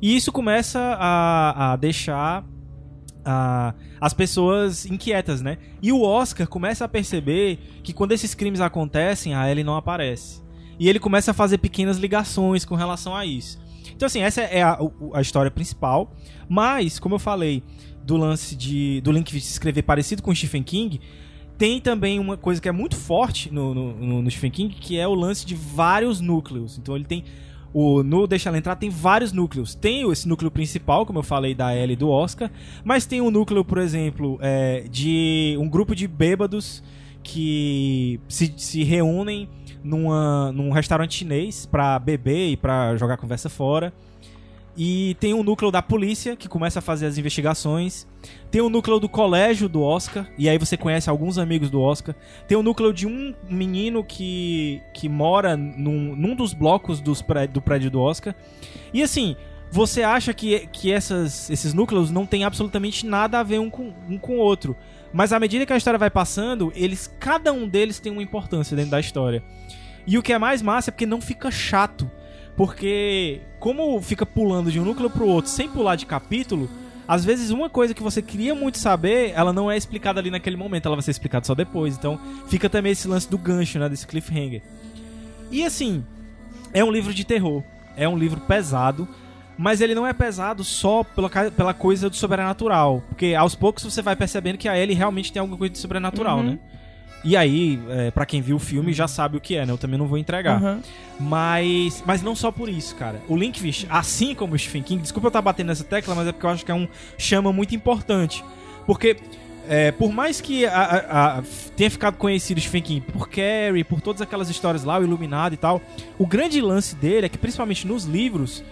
E isso começa a, a deixar a- as pessoas inquietas, né? E o Oscar começa a perceber que quando esses crimes acontecem, a Ellie não aparece. E ele começa a fazer pequenas ligações com relação a isso. Então, assim, essa é a, a história principal. Mas, como eu falei, do lance de do Link escrever parecido com Stephen King, tem também uma coisa que é muito forte no, no- no Stephen King, que é o lance de vários núcleos. Então ele tem. O, no Deixa Ela Entrar tem vários núcleos. Tem esse núcleo principal, como eu falei, da Ellie do Oscar. Mas tem um núcleo, por exemplo, é, de um grupo de bêbados que se, se reúnem numa, num restaurante chinês pra beber e pra jogar conversa fora. E tem um núcleo da polícia que começa a fazer as investigações. Tem o núcleo do colégio do Oscar, e aí você conhece alguns amigos do Oscar. Tem o núcleo de um menino que, que mora num, num dos blocos dos pré- do prédio do Oscar. E assim, você acha que, que essas, esses núcleos não têm absolutamente nada a ver um com, um com o outro. Mas à medida que a história vai passando, eles cada um deles tem uma importância dentro da história. E o que é mais massa é porque não fica chato. Porque, como fica pulando de um núcleo pro outro sem pular de capítulo, às vezes uma coisa que você queria muito saber, ela não é explicada ali naquele momento, ela vai ser explicada só depois. Então, fica também esse lance do gancho, né, desse cliffhanger. E assim, é um livro de terror, é um livro pesado, mas ele não é pesado só pela, pela coisa do sobrenatural, porque aos poucos você vai percebendo que a Ellie realmente tem alguma coisa de sobrenatural, né? E aí, é, para quem viu o filme já sabe o que é, né? Eu também não vou entregar.
Uhum.
Mas, mas não só por isso, cara. O Linkfish, assim como o Stephen King, desculpa eu estar batendo nessa tecla, mas é porque eu acho que é um chama muito importante. Porque, é, por mais que a- a- a- tenha ficado conhecido o Stephen King por Carrie, por todas aquelas histórias lá, o Iluminado e tal, o grande lance dele é que, principalmente nos livros,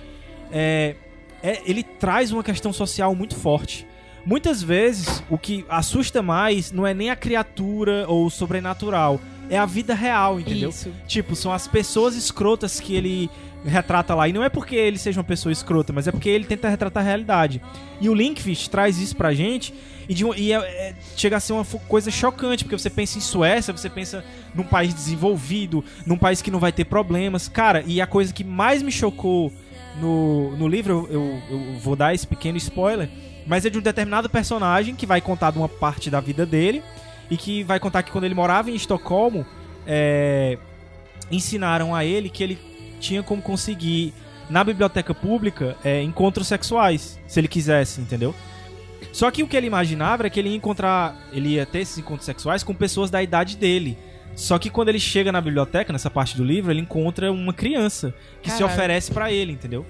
é, é- ele traz uma questão social muito forte. Muitas vezes, o que assusta mais não é nem a criatura ou o sobrenatural, é a vida real, entendeu?
Isso.
Tipo, são as pessoas escrotas que ele retrata lá. E não é porque ele seja uma pessoa escrota, mas é porque ele tenta retratar a realidade. E o Linkfish traz isso pra gente. E, um- e é- é- chega a ser uma coisa chocante, porque você pensa em Suécia, você pensa num país desenvolvido, num país que não vai ter problemas. Cara, e a coisa que mais me chocou no, no livro, eu, eu, eu vou dar esse pequeno spoiler, mas é de um determinado personagem que vai contar de uma parte da vida dele e que vai contar que quando ele morava em Estocolmo, é, ensinaram a ele que ele tinha como conseguir na biblioteca pública é, encontros sexuais, se ele quisesse, entendeu? Só que o que ele imaginava era que ele ia encontrar, ele ia ter esses encontros sexuais com pessoas da idade dele. Só que quando ele chega na biblioteca, nessa parte do livro, ele encontra uma criança que se
Caralho.
oferece pra ele, entendeu?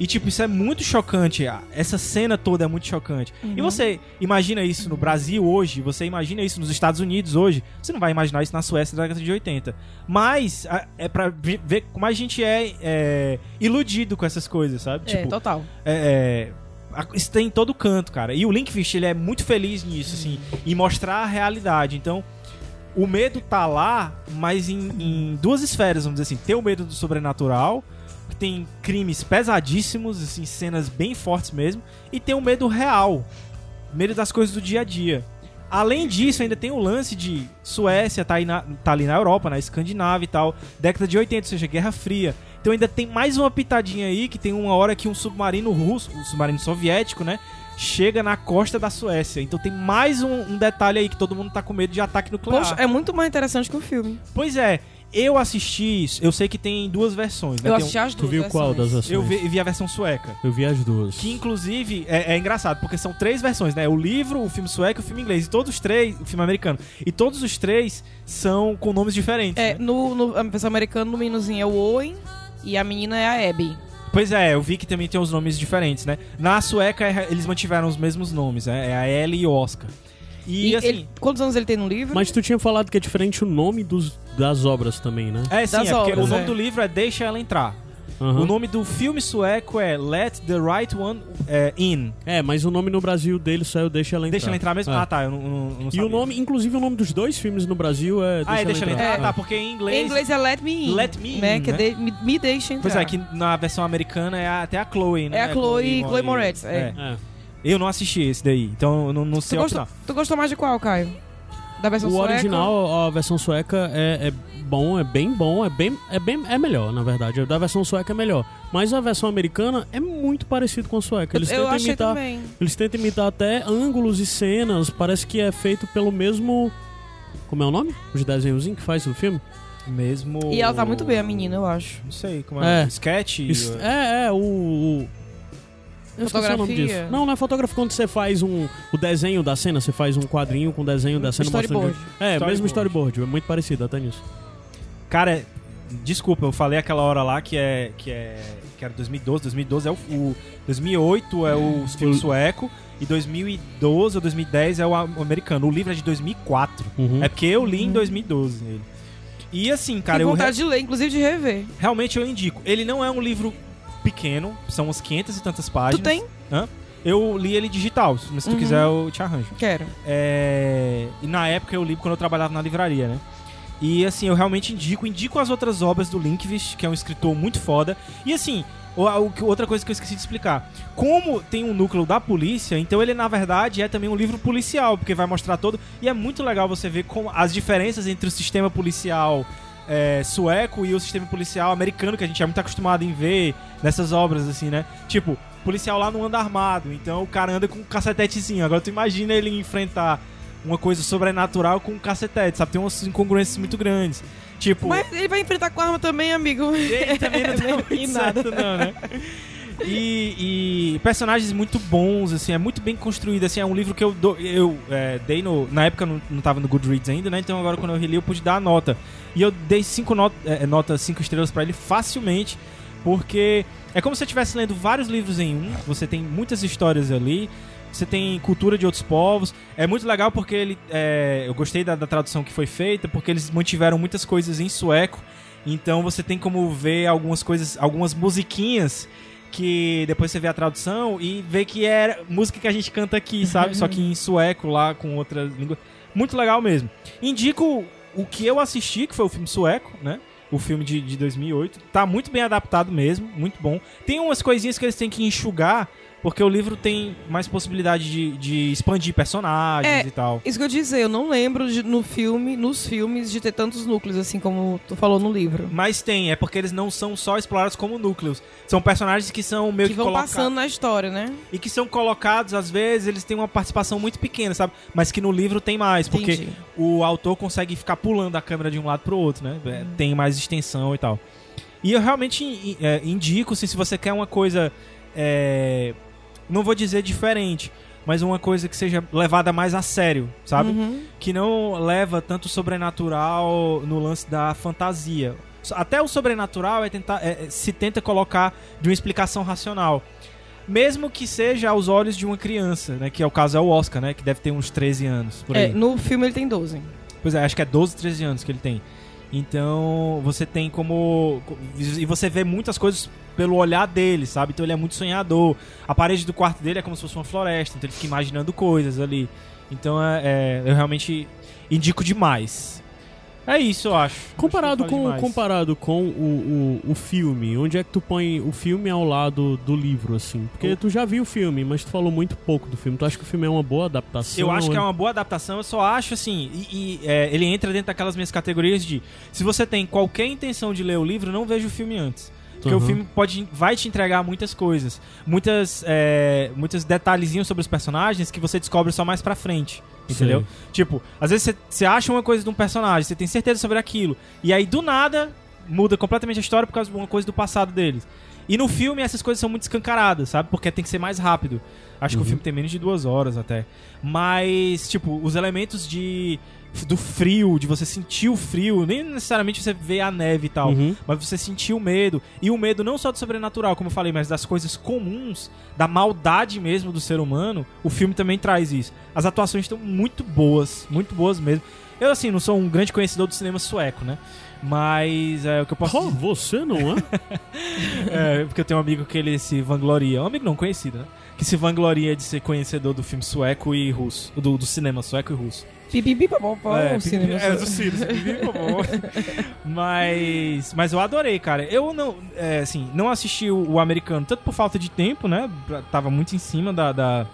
E tipo, isso é muito chocante. Essa cena toda é muito chocante. E você imagina isso no Brasil hoje, você imagina isso nos Estados Unidos hoje, você não vai imaginar isso na Suécia da década de 80. Mas é pra ver como a gente é, é, iludido com essas coisas, sabe?
É, total.
é, é, a- isso tem em todo canto, cara. E o Linkfish, ele é muito feliz nisso, assim, em mostrar a realidade. Então, o medo tá lá, mas em, em duas esferas, vamos dizer assim. Tem o medo do sobrenatural, tem crimes pesadíssimos, assim, cenas bem fortes mesmo, e tem o medo real, medo das coisas do dia a dia. Além disso, ainda tem o lance de Suécia, tá, na- tá ali na Europa, na Escandinávia e tal, década de 80, ou seja, Guerra Fria. Então ainda tem mais uma pitadinha aí, que tem uma hora que um submarino russo, um submarino soviético, né, chega na costa da Suécia. Então tem mais um, um detalhe aí que todo mundo tá com medo de ataque nuclear.
Poxa, é muito mais interessante que o filme.
Pois é, eu assisti, eu sei que tem duas versões, né?
Eu
Tem um-
assisti as
Tu
duas
viu qual das
versões.
versões?
eu vi, vi a versão sueca.
Eu vi as duas.
Que inclusive é, é engraçado, porque são três versões, né? O livro, o filme sueco e o filme inglês. E todos os três, o filme americano. E todos os três são com nomes diferentes.
É,
né?
no, no a versão americana, o meninozinho é o Owen e a menina é a Abby.
Pois é, eu vi que também tem os nomes diferentes, né? Na sueca é- eles mantiveram os mesmos nomes, né? É a Ellie e o Oscar. E,
E
assim.
ele- quantos anos ele tem no livro?
Mas tu tinha falado que é diferente o nome dos, das obras também, né?
É, sim,
das
é porque
obras,
o nome
é.
do livro é Deixa Ela Entrar.
Aham.
O nome do filme sueco é Let the Right One é, In.
É, mas o nome no Brasil dele saiu Deixa Ela Entrar.
Deixa ela entrar mesmo?
É.
Ah, tá, eu não, não, não
E o nome, inclusive o nome dos dois filmes no Brasil é Deixa,
Ah, é Deixa ela entrar. Ah,
É.
tá, porque em inglês...
Em inglês é Let Me In.
Let Me In,
né? Que é
né?
de- me, me deixa entrar.
Pois é, que na versão americana é até a Chloe, né?
É a Chloe- Chloe Moretz, é.
Eu não assisti esse daí, então eu não, não
Tu
sei
gostou,
opinar.
tu gostou mais de qual, Caio? Da versão
O
sueca?
original, a versão sueca é, é bom, é bem bom, é bem, é bem, é melhor, na verdade. A da versão sueca é melhor. Mas a versão americana é muito parecido com a sueca. Eles
eu
tentam
achei
imitar,
também.
eles tentam imitar até ângulos e cenas. Parece que é feito pelo mesmo, como é o nome? Os desenhozinhos que faz o filme.
Mesmo...
E ela tá muito bem, a menina, eu acho.
Não sei como é.
É.
Sketch?
É, é o, o eu esqueci o nome
Fotografia?
disso. Não, não é fotografia quando você faz um, o desenho da cena, você faz um quadrinho com o desenho da cena mostrando-
Storyboard.
É, mesmo
Storyboard.
storyboard, é muito parecido até nisso.
Cara, desculpa, eu falei aquela hora lá que é... Que é que era 2012, 2012 é o, o 2008 é o filme sueco e 2012 ou 2010 é o americano. O livro é de 2004.
Uhum.
É porque eu li em 2012 ele. E assim, cara,
Tem
eu
vontade de ler, inclusive de rever.
realmente eu indico. Ele não é um livro pequeno, são umas 500 e tantas
Tu
páginas.
tem?
Eu li ele digital, mas se tu
Uhum.
quiser eu te arranjo.
Quero.
É, E na época eu li quando eu trabalhava na livraria, né? E assim, eu realmente indico, indico as outras obras do Linkvist, que é um escritor muito foda. E assim, outra coisa que eu esqueci de explicar. Como tem um núcleo da polícia, então ele na verdade é também um livro policial, porque vai mostrar todo. E é muito legal você ver como as diferenças entre o sistema policial é, sueco e o sistema policial americano, que a gente é muito acostumado em ver nessas obras, assim, né? Tipo, policial lá não anda armado, então o cara anda com um cacetetezinho. Agora tu imagina ele enfrentar uma coisa sobrenatural com um cacetete, sabe? Tem umas incongruências muito grandes. Tipo,
Mas ele vai enfrentar com arma também, amigo.
ele também não tá
Nem
muito
nada.
certo, não, né? E, e personagens muito bons, assim, é muito bem construído, assim, é um livro que eu, dou- eu é, dei no... Na época não, não tava no Goodreads ainda, né? Então agora quando eu reli eu pude dar a nota. E eu dei cinco not, é, notas, cinco estrelas pra ele facilmente, porque é como se eu estivesse lendo vários livros em um, você tem muitas histórias ali, você tem cultura de outros povos. É muito legal porque ele. é, eu gostei da, da tradução que foi feita, porque eles mantiveram muitas coisas em sueco. Então você tem como ver algumas coisas, algumas musiquinhas que depois você vê a tradução e vê que é música que a gente canta aqui, sabe? Só que em sueco lá com outra língua. Muito legal mesmo. Indico o que eu assisti, que foi o filme sueco, né? O filme de, de 2008. Tá muito bem adaptado mesmo, muito bom. Tem umas coisinhas que eles têm que enxugar, porque o livro tem mais possibilidade de, de expandir personagens
É.
e tal.
Isso que eu dizer, eu não lembro de- no filme, nos filmes, de ter tantos núcleos, assim como tu falou no livro.
Mas tem, é porque eles não são só explorados como núcleos. São personagens que são meio
Que
que,
vão
coloca-
passando na história, né?
E que são colocados, às vezes, eles têm uma participação muito pequena, sabe? Mas que no livro tem mais, porque
Entendi.
o autor consegue ficar pulando a câmera de um lado pro outro, né? É, Tem mais extensão e tal. E eu realmente é, indico, assim, se você quer uma coisa. é, não vou dizer diferente, mas uma coisa que seja levada mais a sério, sabe?
Uhum.
que não leva tanto sobrenatural no lance da fantasia. Até o sobrenatural é tentar, é- é- se tenta colocar de uma explicação racional. Mesmo que seja aos olhos de uma criança, né? Que é o caso é o Oscar, né? Que deve ter uns 13 anos.
É, no filme ele tem 12.
Pois é, acho que é 12, 13 anos que ele tem. Então, você tem como. E você vê muitas coisas pelo olhar dele, sabe? Então ele é muito sonhador. A parede do quarto dele é como se fosse uma floresta, então ele fica imaginando coisas ali. Então é, é, eu realmente indico demais. É isso, eu acho.
Comparado
Acho
com, comparado com o, o, o filme, onde é que tu põe o filme ao lado do livro, assim? Porque tu já viu o filme, mas tu falou muito pouco do filme. Tu acha que o filme é uma boa adaptação?
Eu acho que é uma boa adaptação, eu só acho assim, e, e, é, ele entra dentro daquelas minhas categorias de se você tem qualquer intenção de ler o livro, não veja o filme antes. Porque
Uhum.
o filme pode, vai te entregar muitas coisas, muitas, é, muitos detalhezinhos sobre os personagens que você descobre só mais pra frente. Entendeu? Tipo, às vezes você- você acha uma coisa de um personagem, você tem certeza sobre aquilo, e aí do nada muda completamente a história por causa de uma coisa do passado deles. E no filme essas coisas são muito escancaradas, sabe? Porque tem que ser mais rápido. Acho que o filme tem menos de duas horas até. Mas, tipo, os elementos de do frio, de você sentir o frio, nem necessariamente você vê a neve e tal,
Uhum.
mas você sentir o medo. E o medo não só do sobrenatural, como eu falei, mas das coisas comuns, da maldade mesmo do ser humano, o filme também traz isso. As atuações estão muito boas, muito boas mesmo. Eu, assim, não sou um grande conhecedor do cinema sueco, né? Mas é o que eu posso
Oh, você não é?
é, porque eu tenho um amigo que ele se vangloria. Um amigo não conhecido, né? Que se vangloria de ser conhecedor do filme sueco e russo. Do, do cinema sueco e russo.
Pipipi, papapá,
é,
o cinema.
é, do Sirius. mas, mas eu adorei, cara. Eu não, é, assim, não assisti o, o americano, tanto por falta de tempo, né? Tava muito em cima da, da, da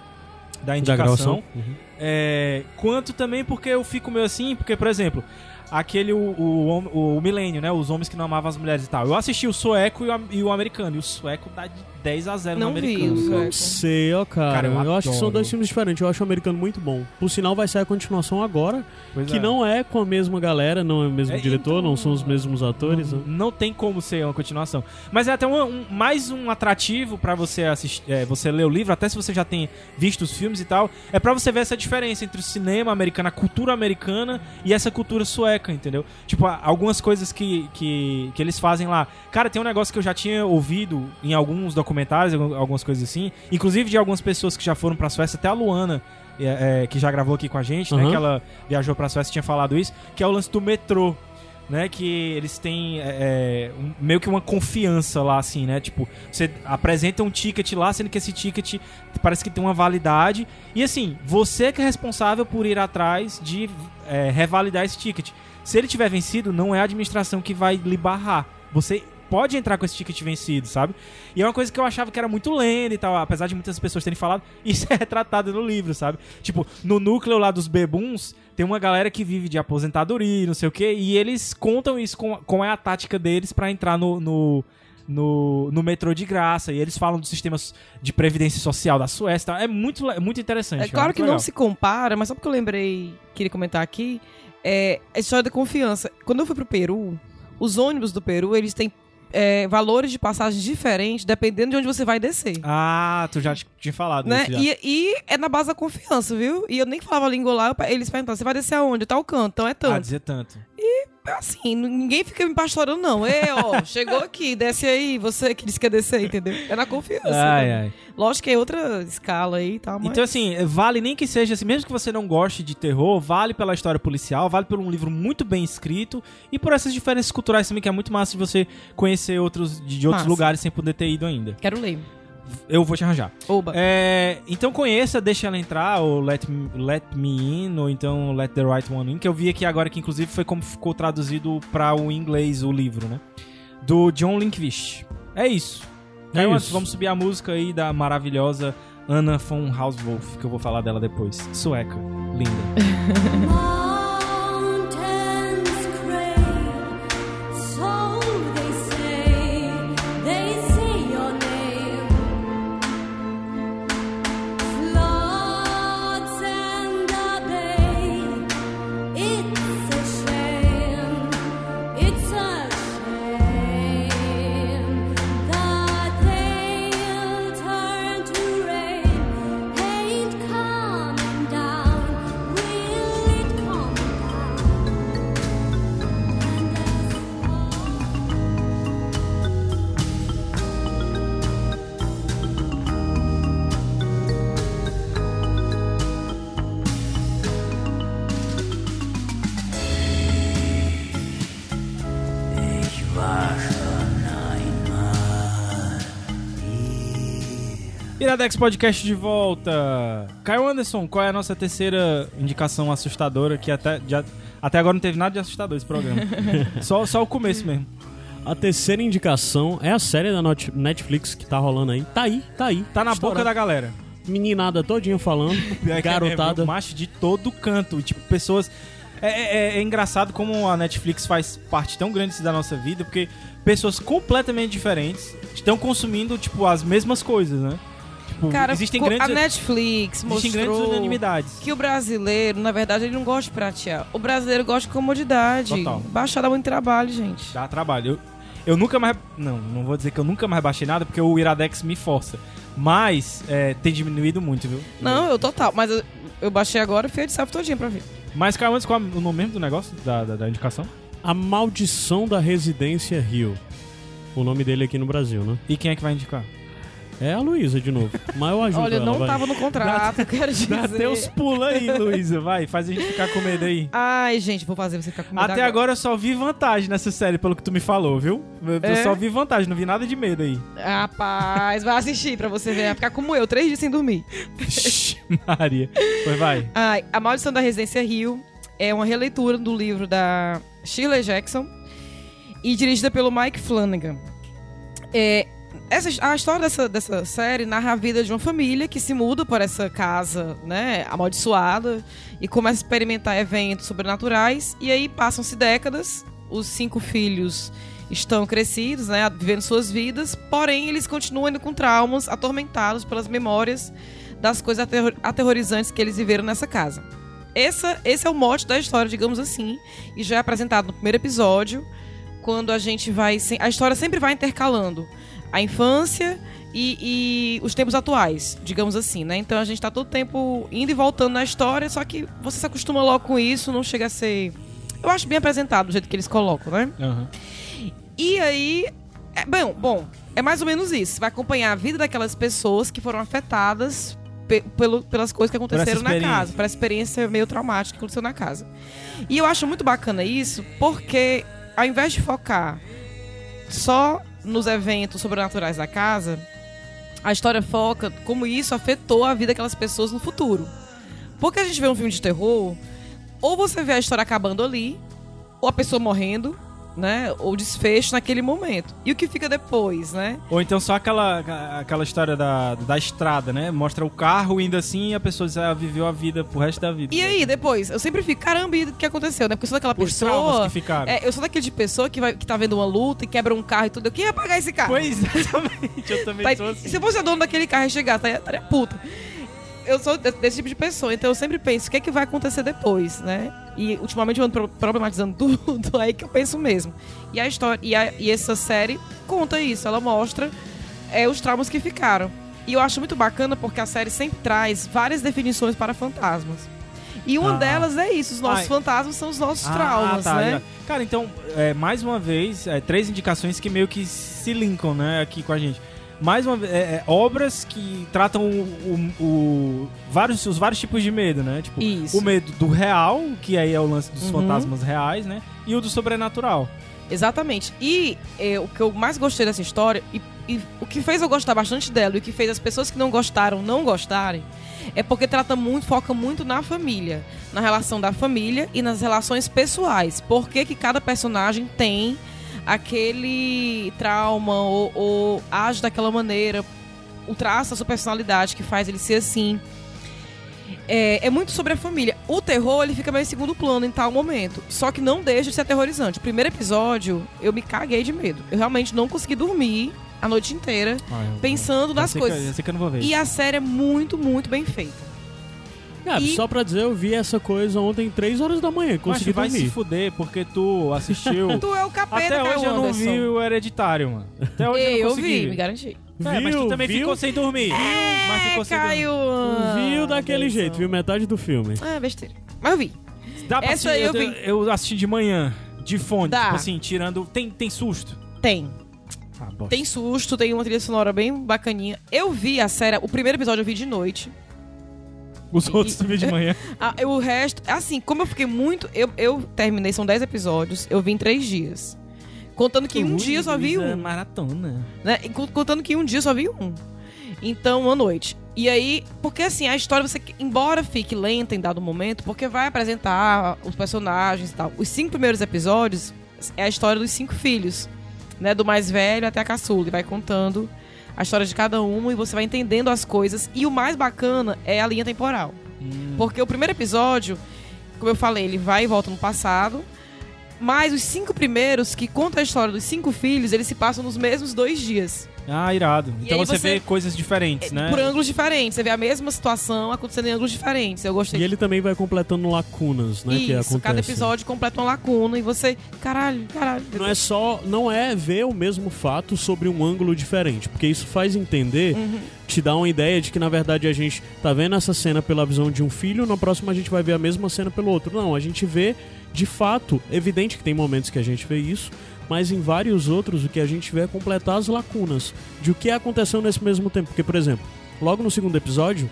Da
indicação.
gravação. Uhum.
É, quanto também porque eu fico meio assim, porque, por exemplo, aquele o, o, hom- o, milênio, né? Os homens que não amavam as mulheres e tal. Eu assisti o sueco e o, e o americano. E o sueco dá de 10 a 0
Não
no
vi
americano.
o
cara.
sueco.
Sei, ó, cara.
Cara, eu
eu acho que são dois filmes diferentes. Eu acho o americano muito bom. Por sinal, vai sair a continuação agora,
Pois
que
é.
não é com a mesma galera, não é o mesmo
É,
diretor,
então-
não são os mesmos atores. né?
Não tem como ser uma continuação. Mas é até um, um- mais um atrativo pra você assistir, é, você ler o livro, até se você já tem visto os filmes e tal, é pra você ver essa diferença entre o cinema americano, a cultura americana e essa cultura sueca, entendeu? Tipo, algumas coisas que, que, que eles fazem lá. Cara, tem um negócio que eu já tinha ouvido em alguns documentários, algum- algumas coisas assim, inclusive de algumas pessoas que já foram pra Suécia, até a Luana. é, é, que já gravou aqui com a gente, né?
Uhum.
Que ela viajou pra Suécia e tinha falado isso, que é o lance do metrô né, que eles têm é, um- meio que uma confiança lá, assim, né? Tipo, você apresenta um ticket lá, sendo que esse ticket parece que tem uma validade. E assim, você que é responsável por ir atrás de é, revalidar esse ticket. Se ele tiver vencido, não é a administração que vai lhe barrar. Você pode entrar com esse ticket vencido, sabe? E é uma coisa que eu achava que era muito lenda e tal, apesar de muitas pessoas terem falado, isso é retratado no livro, sabe? Tipo, no núcleo lá dos bebuns, tem uma galera que vive de aposentadoria, não sei o quê, e eles contam isso com, como é a tática deles pra entrar no, no, no, no metrô de graça, e eles falam dos sistemas de previdência social da Suécia, e tal. é muito, é muito interessante.
É claro
muito
que
legal.
não se compara, mas só porque eu lembrei, queria comentar aqui, é a história da confiança. Quando eu fui pro Peru, os ônibus do Peru, eles têm é, valores de passagem diferentes dependendo de onde você vai descer.
Ah, tu já tinha falado
né? E, e é na base da confiança, viu? E eu nem falava a língua lá, eu eles perguntavam, você vai descer aonde? Tal canto, então é
Ah,
tanto.
dizer tanto.
Assim, n- ninguém fica me pastorando, não. Ê, ó, chegou aqui, desce aí, você que disse que ia descer, entendeu? É na confiança.
Ai,
né?
ai.
Lógico que é outra escala aí e tal, mas...
Então, assim, vale nem que seja assim, mesmo que você não goste de terror, vale pela história policial, vale por um livro muito bem escrito e por essas diferenças culturais também, que é muito massa de você conhecer outros de, de outros
Massa.
lugares sem poder ter ido ainda.
Quero ler.
Eu vou te arranjar.
Oba.
É, então conheça, deixa ela entrar, ou let me, let me In, ou então Let the Right One In, que eu vi aqui agora que inclusive foi como ficou traduzido para o inglês o livro, né? Do John Linkvist. É isso.
É
Aí,
isso.
Vamos subir a música aí da maravilhosa Anna von Hauswolf, que eu vou falar dela depois. Sueca. Linda. Iradex Podcast de volta. Caio Anderson, qual é a nossa terceira indicação assustadora que até, até agora não teve nada de assustador esse programa. só, só o começo mesmo.
A terceira indicação é a série da Netflix que tá rolando aí. Tá aí, tá aí.
Tá na boca da galera.
Meninada todinha falando,
É,
garotada.
É, é, macho de todo canto. Tipo, pessoas. É, é- é engraçado como a Netflix faz parte tão grande da nossa vida, porque pessoas completamente diferentes estão consumindo, tipo, as mesmas coisas, né? Tipo,
Cara,
existem grandes,
a Netflix
existem grandes
mostrou
unanimidades.
que o brasileiro, na verdade, ele não gosta de pratear. O brasileiro gosta de comodidade.
Total.
Baixar dá muito trabalho, gente.
Dá trabalho. Eu, eu nunca mais. Não, não vou dizer que eu nunca mais baixei nada, porque o Iradex me força. Mas é, tem diminuído muito, viu?
Não, eu total. Mas eu, eu baixei agora e fui de selfie todinha pra ver.
Mas, Caio, antes, qual é o nome mesmo do negócio? Da, da, da indicação?
A Maldição da Residência Rio. O nome dele aqui no Brasil, né?
E quem é que vai indicar?
É a Luísa de novo. Mas eu ajudo
Olha,
ela,
não
vai.
tava no contrato, eu quero dizer.
Dá teus pulos aí, Luísa. Vai, faz a gente ficar com medo aí.
Ai, gente, vou fazer você ficar com medo
Até agora eu só vi vantagem nessa série, pelo que tu me falou, viu? Eu
É?
só vi vantagem, não vi nada de medo aí.
Rapaz, vai assistir pra você ver. Vai ficar como eu, três dias sem dormir.
Maria. Pois vai.
Ai, A Maldição da Residência Rio é uma releitura do livro da Shirley Jackson e dirigida pelo Mike Flanagan. É, essa, a história dessa, dessa série narra a vida de uma família que se muda para essa casa, né, amaldiçoada e começa a experimentar eventos sobrenaturais e aí passam-se décadas, os cinco filhos estão crescidos, né, vivendo suas vidas, porém eles continuam indo com traumas, atormentados pelas memórias das coisas aterro- aterrorizantes que eles viveram nessa casa. Essa, esse é o mote da história, digamos assim, e já é apresentado no primeiro episódio, quando a gente vai. A história sempre vai intercalando a infância e, e os tempos atuais, digamos assim, né? Então a gente tá todo tempo indo e voltando na história, só que você se acostuma logo com isso, não chega a ser. Eu acho bem apresentado do jeito que eles colocam, né?
Aham.
E aí. É, bom, bom, é mais ou menos isso. Você vai acompanhar a vida daquelas pessoas que foram afetadas pe- pelo, pelas coisas que aconteceram na casa, pela experiência meio traumática que aconteceu na casa. E eu acho muito bacana isso, porque ao invés de focar só nos eventos sobrenaturais da casa, a história foca como isso afetou a vida daquelas pessoas no futuro. Porque a gente vê um filme de terror, ou você vê a história acabando ali, ou a pessoa morrendo, né? Ou desfecho naquele momento. E o que fica depois, né?
Ou então só aquela, aquela história da, da estrada, né? Mostra o carro indo assim e a pessoa diz, ah, viveu a vida pro resto da vida.
E aí, depois, eu sempre fico, caramba, e o que aconteceu, né? Porque eu sou daquela
Os
pessoa.
que ficaram.
É, eu sou daquele de pessoa que, vai, que tá vendo uma luta e quebra um carro e tudo. Quem vai pagar esse carro?
Pois, exatamente. Eu também
Tá-
sou assim.
Se eu fosse a dona daquele carro e chegar, estaria estaria puta. Eu sou de- desse tipo de pessoa, então eu sempre penso o que é que vai acontecer depois, né? E ultimamente eu ando pro- problematizando tudo, aí que eu penso mesmo. E a história, e, a- e essa série conta isso, ela mostra é, os traumas que ficaram. E eu acho muito bacana porque a série sempre traz várias definições para fantasmas. E uma
Ah.
delas é isso, os nossos
Ai.
fantasmas são os nossos
Ah,
traumas,
tá,
né?
já. Cara, então, é, mais uma vez, é, três indicações que meio que se linkam, né, aqui com a gente. Mais uma é, é, obras que tratam o, o- o- vários, os vários tipos de medo, né? Tipo,
Isso.
o medo do real, que aí é o lance dos
Uhum.
fantasmas reais, né? E o do sobrenatural.
Exatamente. E eh, o que eu mais gostei dessa história, e, e o que fez eu gostar bastante dela, e o que fez as pessoas que não gostaram não gostarem, é porque trata muito, foca muito na família. Na relação da família e nas relações pessoais. Por que, que cada personagem tem aquele trauma ou, ou age daquela maneira, o traço da sua personalidade que faz ele ser assim. É, é muito sobre a família. O terror, ele fica meio em segundo plano em tal momento. Só que não deixa de ser aterrorizante. O primeiro episódio, eu me caguei de medo. Eu realmente não consegui dormir a noite inteira pensando
Já
nas coisas.
que eu ver.
E a série é muito, muito bem feita.
Cara,
E-
só pra dizer, eu vi essa coisa ontem, 3 horas da manhã,
Mas
consegui
vai se
dormir.
fuder, porque tu assistiu...
Tu é o capeta,
Até hoje eu não vi o Hereditário, mano. Até hoje eu
Ei,
não
eu
consegui.
vi, me garanti.
É, mas tu
Viu?
também
Viu?
ficou sem dormir. mas ficou sem
Caio
Viu daquele
Anderson.
jeito, viu metade do filme.
É, besteira. Mas eu vi.
dormir. Dá pra
Essa
assistir,
eu
eu,
vi.
eu assisti de manhã, de fone,
Dá.
tipo assim, tirando... Tem, tem susto?
Tem.
Ah.
Tem susto, tem uma trilha sonora bem bacaninha. Eu vi a série, o primeiro episódio eu vi de noite.
Os outros tu viu de manhã.
Ah, o resto, assim, como eu fiquei muito. Eu, eu terminei, são 10 episódios, eu vi em 3 dias. Contando que em um
Ui,
dia só vi
Luísa,
um.
maratona.
Né? E co- Contando que em um dia só vi um. Então, à noite. E aí, porque assim, a história, você, embora fique lenta em dado momento, porque vai apresentar os personagens e tal. Os cinco primeiros episódios é a história dos cinco filhos, né? Do mais velho até a caçula. E vai contando a história de cada um e você vai entendendo as coisas. E o mais bacana é a linha temporal. Porque o primeiro episódio, como eu falei, ele vai e volta no passado. Mas os cinco primeiros, que contam a história dos cinco filhos, eles se passam nos mesmos dois dias.
Ah, irado.
E
Então você,
você-
vê coisas diferentes, né?
Por ângulos diferentes. Você vê a mesma situação acontecendo em ângulos diferentes. Eu gostei
E ele também vai completando lacunas, né? que
Isso,
acontece.
cada episódio completa uma lacuna e você. Caralho, caralho.
Não é só. Não é ver o mesmo fato sobre um ângulo diferente. Porque isso faz entender,
Uhum.
te dá uma ideia de que, na verdade, a gente tá vendo essa cena pela visão de um filho, na próxima a gente vai ver a mesma cena pelo outro. Não, a gente vê, de fato, evidente que tem momentos que a gente vê isso, mas em vários outros o que a gente vê é completar as lacunas de o que aconteceu nesse mesmo tempo. Porque, por exemplo, logo no segundo episódio,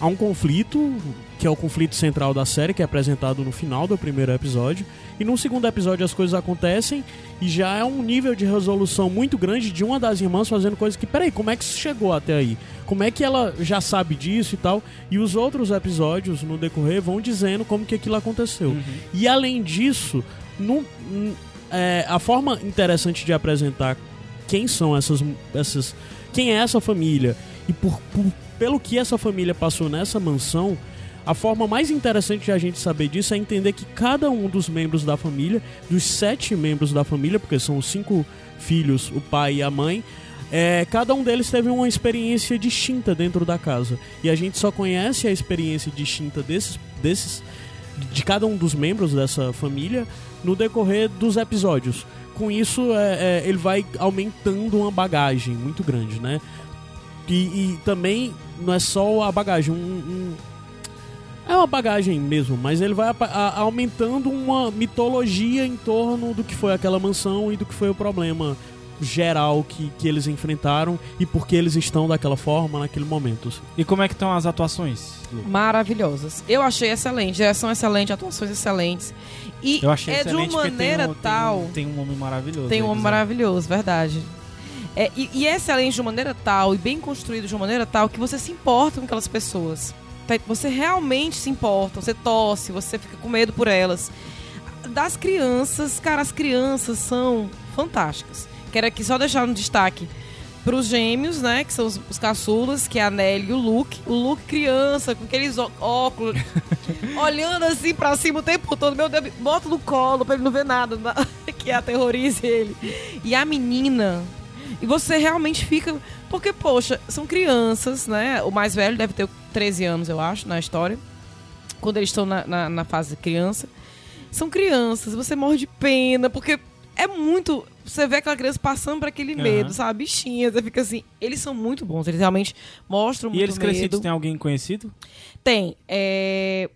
há um conflito, que é o conflito central da série, que é apresentado no final do primeiro episódio. E no segundo episódio as coisas acontecem e já é um nível de resolução muito grande de uma das irmãs fazendo coisas que, peraí, como é que isso chegou até aí? Como é que ela já sabe disso e tal? E os outros episódios no decorrer vão dizendo como que aquilo aconteceu. E além disso, no, n- é, a forma interessante de apresentar quem são essas, essas quem é essa família e por, por- pelo que essa família passou nessa mansão a forma mais interessante de a gente saber disso é entender que cada um dos membros da família dos sete membros da família porque são os cinco filhos o pai e a mãe é, cada um deles teve uma experiência distinta dentro da casa. E a gente só conhece a experiência distinta desses desses de cada um dos membros dessa família no decorrer dos episódios. Com isso, é, é, ele vai aumentando uma bagagem muito grande, né? E, e também não é só a bagagem, um, um- é uma bagagem mesmo, mas ele vai apa- a- aumentando uma mitologia em torno do que foi aquela mansão e do que foi o problema geral que, que eles enfrentaram e por que eles estão daquela forma naquele momento. assim.
E como é que estão as atuações? Lu?
Maravilhosas. Eu achei excelente. Direção excelente, atuações excelentes. E
Eu achei
é de
excelente
uma
porque
maneira
tem um,
tal.
Tem um, tem um homem maravilhoso.
Tem um homem maravilhoso, verdade. É, e, e é excelente de uma maneira tal, e bem construído de uma maneira tal, que você se importa com aquelas pessoas. Tá? Você realmente se importa, você torce, você fica com medo por elas. Das crianças, cara, as crianças são fantásticas. Quero aqui só deixar um destaque para os gêmeos, né? Que são os, os caçulas, que é a Nelly e o Luke. O Luke criança, com aqueles óculos, olhando assim pra cima o tempo todo. Meu Deus, bota no colo pra ele não ver nada, na- que aterrorize ele. E a menina. E você realmente fica. Porque, poxa, são crianças, né? O mais velho deve ter 13 anos, eu acho, na história. Quando eles estão na, na, na fase de criança. São crianças, você morre de pena, porque é muito. Você vê aquela criança passando por aquele medo, sabe? Bichinha, você fica assim. Eles são muito bons, eles realmente mostram
E
muito
eles crescidos, tem alguém conhecido?
Tem. é,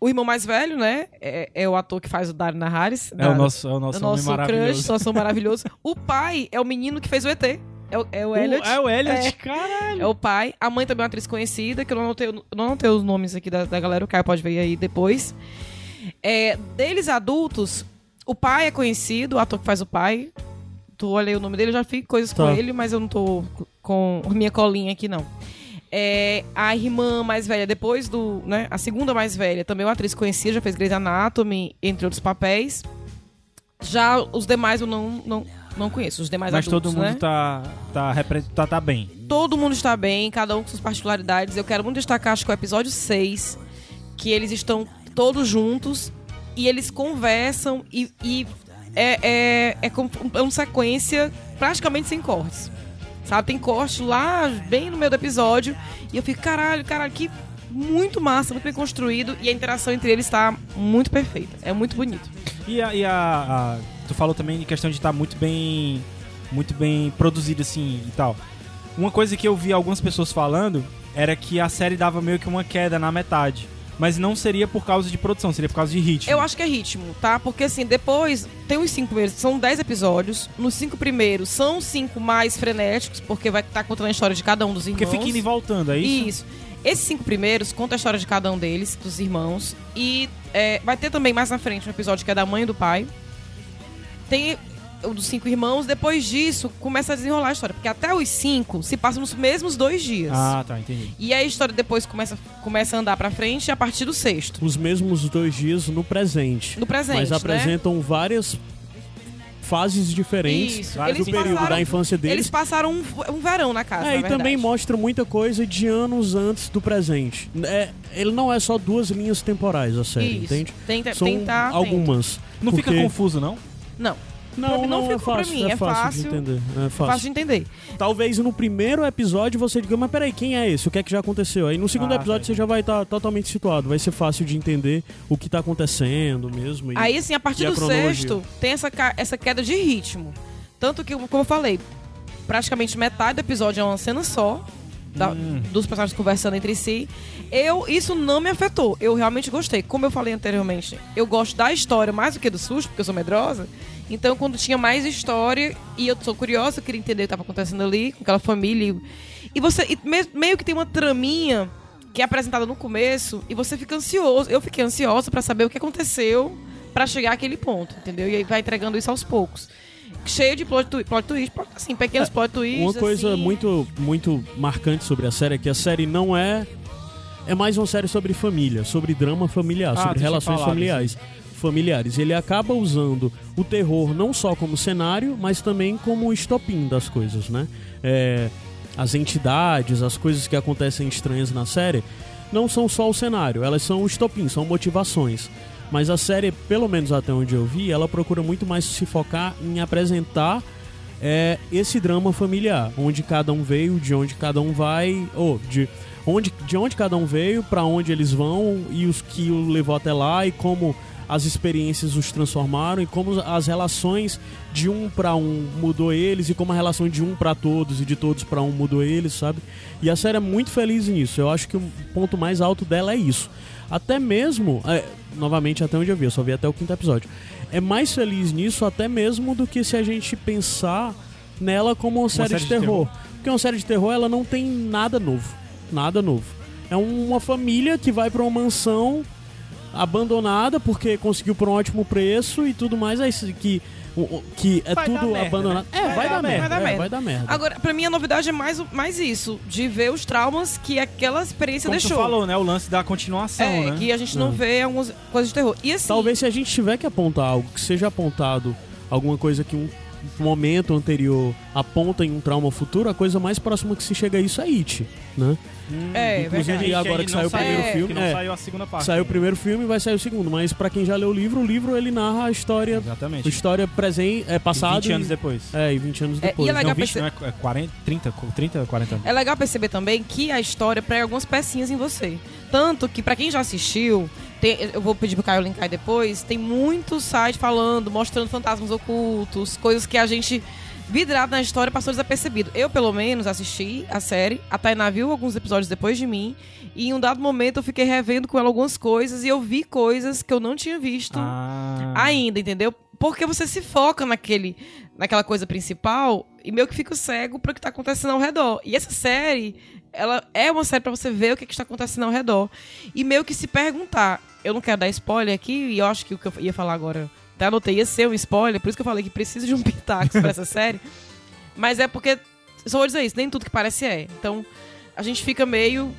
O irmão mais velho, né? É, é o ator que faz o Dario Naharis.
É o nosso, é o nosso,
o
homem
nosso
maravilhoso.
crush, nosso maravilhoso. o pai é o menino que fez o ET. É o, é o Elliot.
é o Elliot,
É.
caralho.
É o pai. A mãe também é uma atriz conhecida, que eu não anotei, eu não anotei os nomes aqui da, da galera, o Caio pode ver aí depois. É, deles adultos, o pai é conhecido, o ator que faz o pai. Tu olhei o nome dele, eu já fiz coisas com
Tá.
ele, mas eu não tô com minha colinha aqui, não. É, a irmã mais velha, depois do. Né, a segunda mais velha, também é uma atriz conhecida, já fez Grey's Anatomy, entre outros papéis. Já os demais eu não, não, não conheço, os demais
Mas
adultos,
todo mundo
né?
tá, tá, tá, tá bem.
Todo mundo está bem, cada um com suas particularidades. Eu quero muito destacar, acho que é o episódio 6, que eles estão todos juntos e eles conversam e, e é, é, é, como- é uma sequência praticamente sem cortes. Sabe? Tem corte lá bem no meio do episódio e eu fico, caralho, caralho, que muito massa, muito bem construído e a interação entre eles está muito perfeita. É muito bonito.
E a, e a- a- tu falou também de questão de estar muito bem muito bem produzido assim e tal. Uma coisa que eu vi algumas pessoas falando era que a série dava meio que uma queda na metade, mas não seria por causa de produção, seria por causa de ritmo.
Eu acho que é ritmo, tá? Porque assim, depois tem os cinco primeiros, são dez episódios. Nos cinco primeiros são cinco mais frenéticos, porque vai estar contando a história de cada um dos irmãos.
porque fica indo e voltando, é isso?
Isso. Esses cinco primeiros contam a história de cada um deles, dos irmãos. E é, vai ter também mais na frente um episódio que é da mãe e do pai. Tem o dos cinco irmãos, depois disso começa a desenrolar a história. Porque até os cinco se passam nos mesmos dois dias.
Ah, tá, entendi.
E aí a história depois começa, começa a andar pra frente a partir do sexto.
Os mesmos dois dias no presente.
No presente,
Mas
né?
apresentam várias fases diferentes
Isso.
do
Eles
período
passaram-
da infância deles.
Eles passaram um, um verão na casa,
É,
na
e também
verdade.
mostra muita coisa de anos antes do presente. É, ele não é só duas linhas temporais a série,
Isso.
entende?
Tenta,
São algumas.
Não fica
Porque-
confuso, não?
Não,
Não,
Pra não
não, é
ficou pra
fácil,
mim,
é
é
fácil,
fácil.
de entender. É fácil.
fácil de entender.
Talvez no primeiro episódio você diga, mas peraí, quem é esse? O que é que já aconteceu? Aí no segundo
Ah,
episódio
tá.
você já vai estar totalmente situado. Vai ser fácil de entender o que tá acontecendo mesmo. e-
Aí, assim, a partir
a
do sexto, tem essa, essa queda de ritmo. Tanto que, como eu falei, praticamente metade do episódio é uma cena só. Da-
Hum.
Dos personagens conversando entre si. Eu, isso não me afetou. Eu realmente gostei. Como eu falei anteriormente, eu gosto da história mais do que do susto, porque eu sou medrosa. Então, quando tinha mais história e eu sou curiosa, eu queria entender o que estava acontecendo ali, com aquela família. E, você. e me- meio que tem uma traminha que é apresentada no começo e você fica ansioso. Eu fiquei ansiosa pra saber o que aconteceu pra chegar àquele ponto, entendeu? E aí vai entregando isso aos poucos. Cheio de plot, twi- plot twist, assim, pequenos plot twists.
É, Uma coisa
assim.
muito, muito marcante sobre a série é que a série não é. É mais uma série sobre família, sobre drama familiar,
Ah,
sobre relações familiares. Familiares. Ele acaba usando o terror não só como cenário, mas também como estopim das coisas, né? É, as entidades, as coisas que acontecem estranhas na série, não são só o cenário, elas são o estopim, são motivações. Mas a série, pelo menos até onde eu vi, ela procura muito mais se focar em apresentar é esse drama familiar, onde cada um veio, de onde cada um vai, ou de onde, de onde cada um veio, pra onde eles vão e os que o levou até lá e como as experiências os transformaram e como as relações de um pra um mudou eles e como a relação de um pra todos e de todos pra um mudou eles, sabe? E a série é muito feliz nisso. Eu acho que o ponto mais alto dela é isso. Até mesmo, é, novamente até onde eu vi, eu só vi até o quinto episódio. É mais feliz nisso até mesmo do que se a gente pensar nela como uma, série,
série
de,
de
terror.
terror.
Porque uma série de terror ela não tem nada novo, nada novo. É uma família que vai pra uma mansão abandonada porque conseguiu por um ótimo preço e tudo mais, aí que o- o- que é
Vai
tudo
merda,
abandonado.
né?
É,
Vai
vai,
dar
dar,
merda,
merda,
vai dar
é,
merda.
vai dar merda.
Agora, pra mim, a novidade é mais, mais isso, de ver os traumas que aquela experiência
Como tu
deixou.
falou, né? O lance da continuação,
é,
né?
que a gente não
Não.
vê algumas coisas de terror. E assim,
Talvez se a gente tiver que apontar algo, que seja apontado alguma coisa que um momento anterior aponta em um trauma futuro, a coisa mais próxima que se chega a isso é It, né?
É,
inclusive,
verdade.
agora que saiu o primeiro
É.
filme,
Que não
é,
saiu a segunda parte.
saiu o primeiro filme e vai sair o segundo, mas pra quem já leu o livro, o livro ele narra a história, a
Exatamente.
história presente, é passado
20 anos
e-
depois.
É, e 20 anos
É, e
depois.
é legal
não, 20
perce-
não, é é 40, 30, 30, 40 anos.
É legal perceber também que a história prega algumas pecinhas em você. Tanto que, pra quem já assistiu, tem- eu vou pedir pro Caio linkar depois, tem muito site falando, mostrando fantasmas ocultos, coisas que a gente, vidrado na história, passou desapercebido. Eu, pelo menos, assisti a série, a Tainá viu alguns episódios depois de mim, e em um dado momento eu fiquei revendo com ela algumas coisas, e eu vi coisas que eu não tinha visto
Ah.
ainda, entendeu? Porque você se foca naquele, naquela coisa principal e meio que fica cego para o que tá acontecendo ao redor. E essa série, ela é uma série para você ver o que, que está acontecendo ao redor e meio que se perguntar. Eu não quero dar spoiler aqui e eu acho que o que eu ia falar agora, até anotei, ia ser um spoiler, por isso que eu falei que precisa de um pitaco para essa série. Mas é porque, só vou dizer isso, nem tudo que parece é. Então, a gente fica meio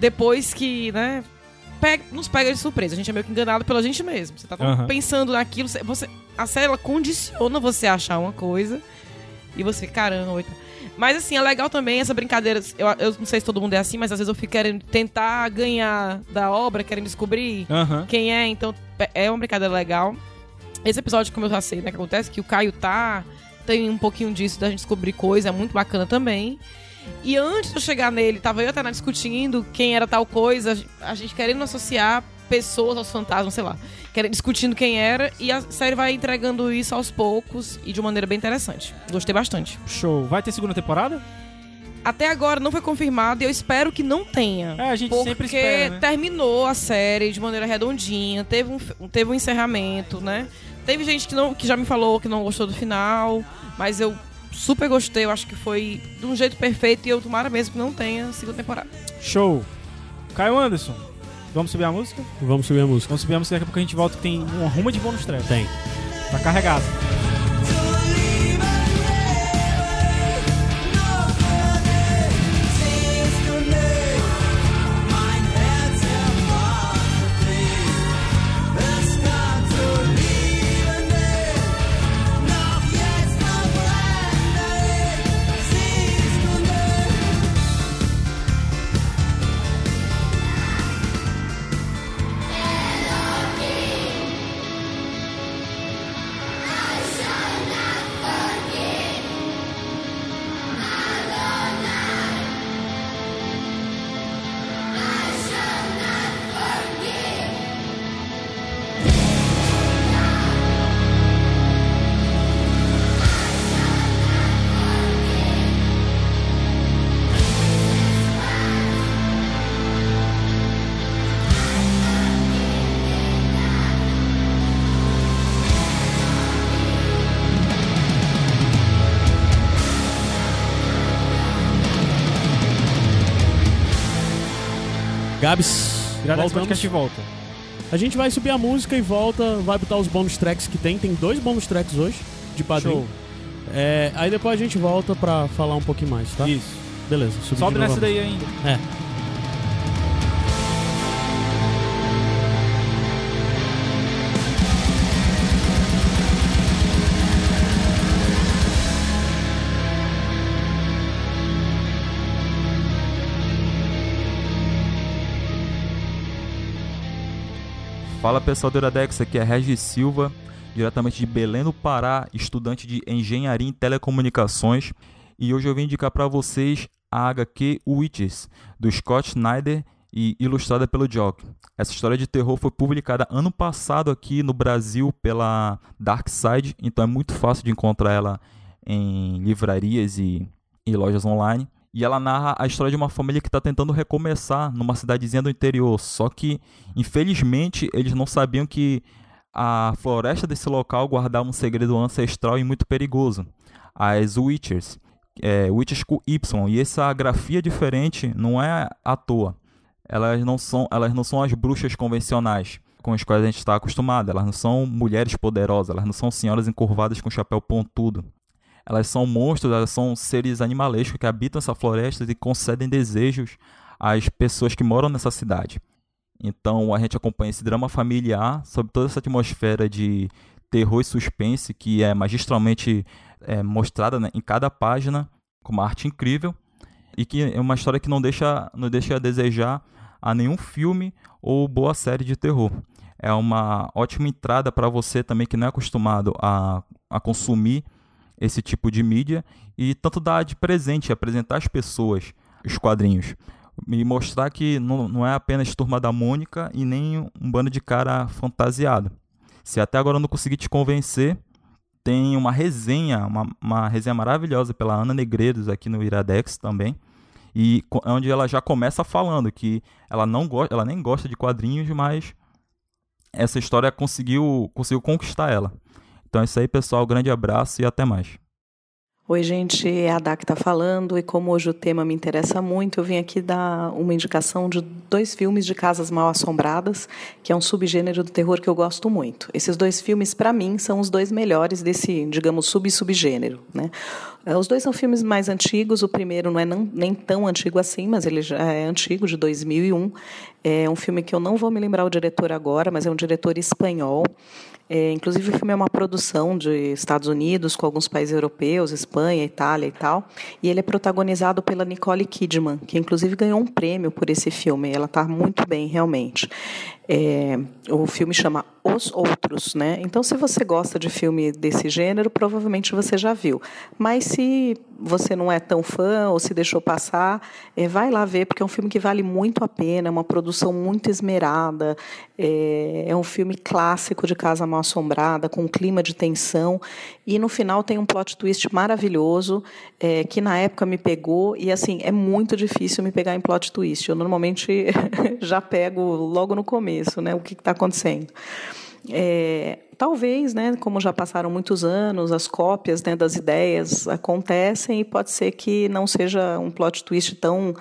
depois que, né, pega- nos pega de surpresa. A gente é meio que enganado pela gente mesmo. Você tá
Aham.
pensando naquilo, você- a série ela condiciona você a achar uma coisa e você, caramba. oita. Mas assim, é legal também essa brincadeira. Eu, eu não sei se todo mundo é assim, mas às vezes eu fico querendo tentar ganhar da obra, querendo descobrir
Aham.
quem é, então é uma brincadeira legal. Esse episódio, como eu já sei, né, que acontece, que o Caio tá, tem um pouquinho disso da gente descobrir coisa, é muito bacana também. E antes de eu chegar nele, tava eu e a Tainá discutindo quem era tal coisa, a gente querendo associar pessoas aos fantasmas, sei lá, querendo, discutindo quem era, e a série vai entregando isso aos poucos e de uma maneira bem interessante. Gostei bastante.
Show. Vai ter segunda temporada?
Até agora não foi confirmado e eu espero que não tenha.
É, a gente
Porque
sempre espera, né?
terminou a série de maneira redondinha, teve um, teve um encerramento, né? Teve gente que, não, que já me falou que não gostou do final, mas eu super gostei, eu acho que foi de um jeito perfeito e eu tomara mesmo que não tenha segunda temporada.
Show. Caio Anderson, vamos subir a música?
Vamos subir a música.
Vamos subir a música, daqui a pouco a gente volta que tem uma ruma de bônus track.
Tem.
Tá carregado.
Gabs,
Iradex
voltamos.
Podcast volta.
A gente vai subir a música e volta, vai botar os bônus tracks que tem. Tem dois bônus tracks hoje, de padrinho. É, aí depois a gente volta pra falar um pouquinho mais, tá?
Isso.
Beleza, subir
Sobe nessa
a
daí ainda.
É.
Fala pessoal do Iradex, aqui é Regis Silva, diretamente de Belém do Pará, estudante de Engenharia em Telecomunicações, e hoje eu vim indicar para vocês a HQ Witches, do Scott Snyder e ilustrada pelo Jock. Essa história de terror foi publicada ano passado aqui no Brasil pela Dark Side, então é muito fácil de encontrar ela em livrarias e, e lojas online. E ela narra a história de uma família que está tentando recomeçar numa cidadezinha do interior. Só que, infelizmente, eles não sabiam que a floresta desse local guardava um segredo ancestral e muito perigoso. As Witchers. É, Witchers com Y. E essa grafia diferente não é à toa. Elas não são, elas não são as bruxas convencionais com as quais a gente está acostumado. Elas não são mulheres poderosas. Elas não são senhoras encurvadas com chapéu pontudo. Elas são monstros, elas são seres animalescos que habitam essa floresta e concedem desejos às pessoas que moram nessa cidade. Então a gente acompanha esse drama familiar sobre toda essa atmosfera de terror e suspense que é magistralmente é, mostrada né, em cada página com uma arte incrível e que é uma história que não deixa, não deixa a desejar a nenhum filme ou boa série de terror. É uma ótima entrada para você também que não é acostumado a, a consumir esse tipo de mídia e tanto dar de presente, apresentar às pessoas os quadrinhos. E mostrar que não, não é apenas Turma da Mônica e nem um bando de cara fantasiado. Se até agora eu não consegui te convencer, tem uma resenha, uma, uma resenha maravilhosa pela Ana Negreiros aqui no Iradex também. E co- onde ela já começa falando que ela não gosta, ela nem gosta de quadrinhos, mas essa história conseguiu, conseguiu conquistar ela. Então é isso aí, pessoal. Grande abraço e até mais.
Oi, gente, é a Dá que está falando e como hoje o tema me interessa muito, eu vim aqui dar uma indicação de dois filmes de casas mal assombradas, que é um subgênero do terror que eu gosto muito. Esses dois filmes, para mim, são os dois melhores desse, digamos, sub-subgênero. Né? Eh, Os dois são filmes mais antigos, o primeiro não é não- nem tão antigo assim, mas ele já é antigo, de 2001. É um filme que eu não vou me lembrar o diretor agora, mas é um diretor espanhol. É, inclusive, o filme é uma produção de Estados Unidos com alguns países europeus, Espanha, Itália e tal. E ele é protagonizado pela Nicole Kidman, que inclusive ganhou um prêmio por esse filme. Ela está muito bem, realmente. É, o filme chama Os Outros, né? Então, se você gosta de filme desse gênero, provavelmente você já viu. Mas se você não é tão fã ou se deixou passar, é, vai lá ver, porque é um filme que vale muito a pena, é uma produção muito esmerada, é, é um filme clássico de Casa Mal Assombrada, com um clima de tensão, e no final tem um plot twist maravilhoso, é, que na época me pegou, e assim, é muito difícil me pegar em plot twist. Eu normalmente já pego logo no começo, né, o que está acontecendo. É, talvez, né, como já passaram muitos anos, as cópias né, das ideias acontecem e pode ser que não seja um plot twist tão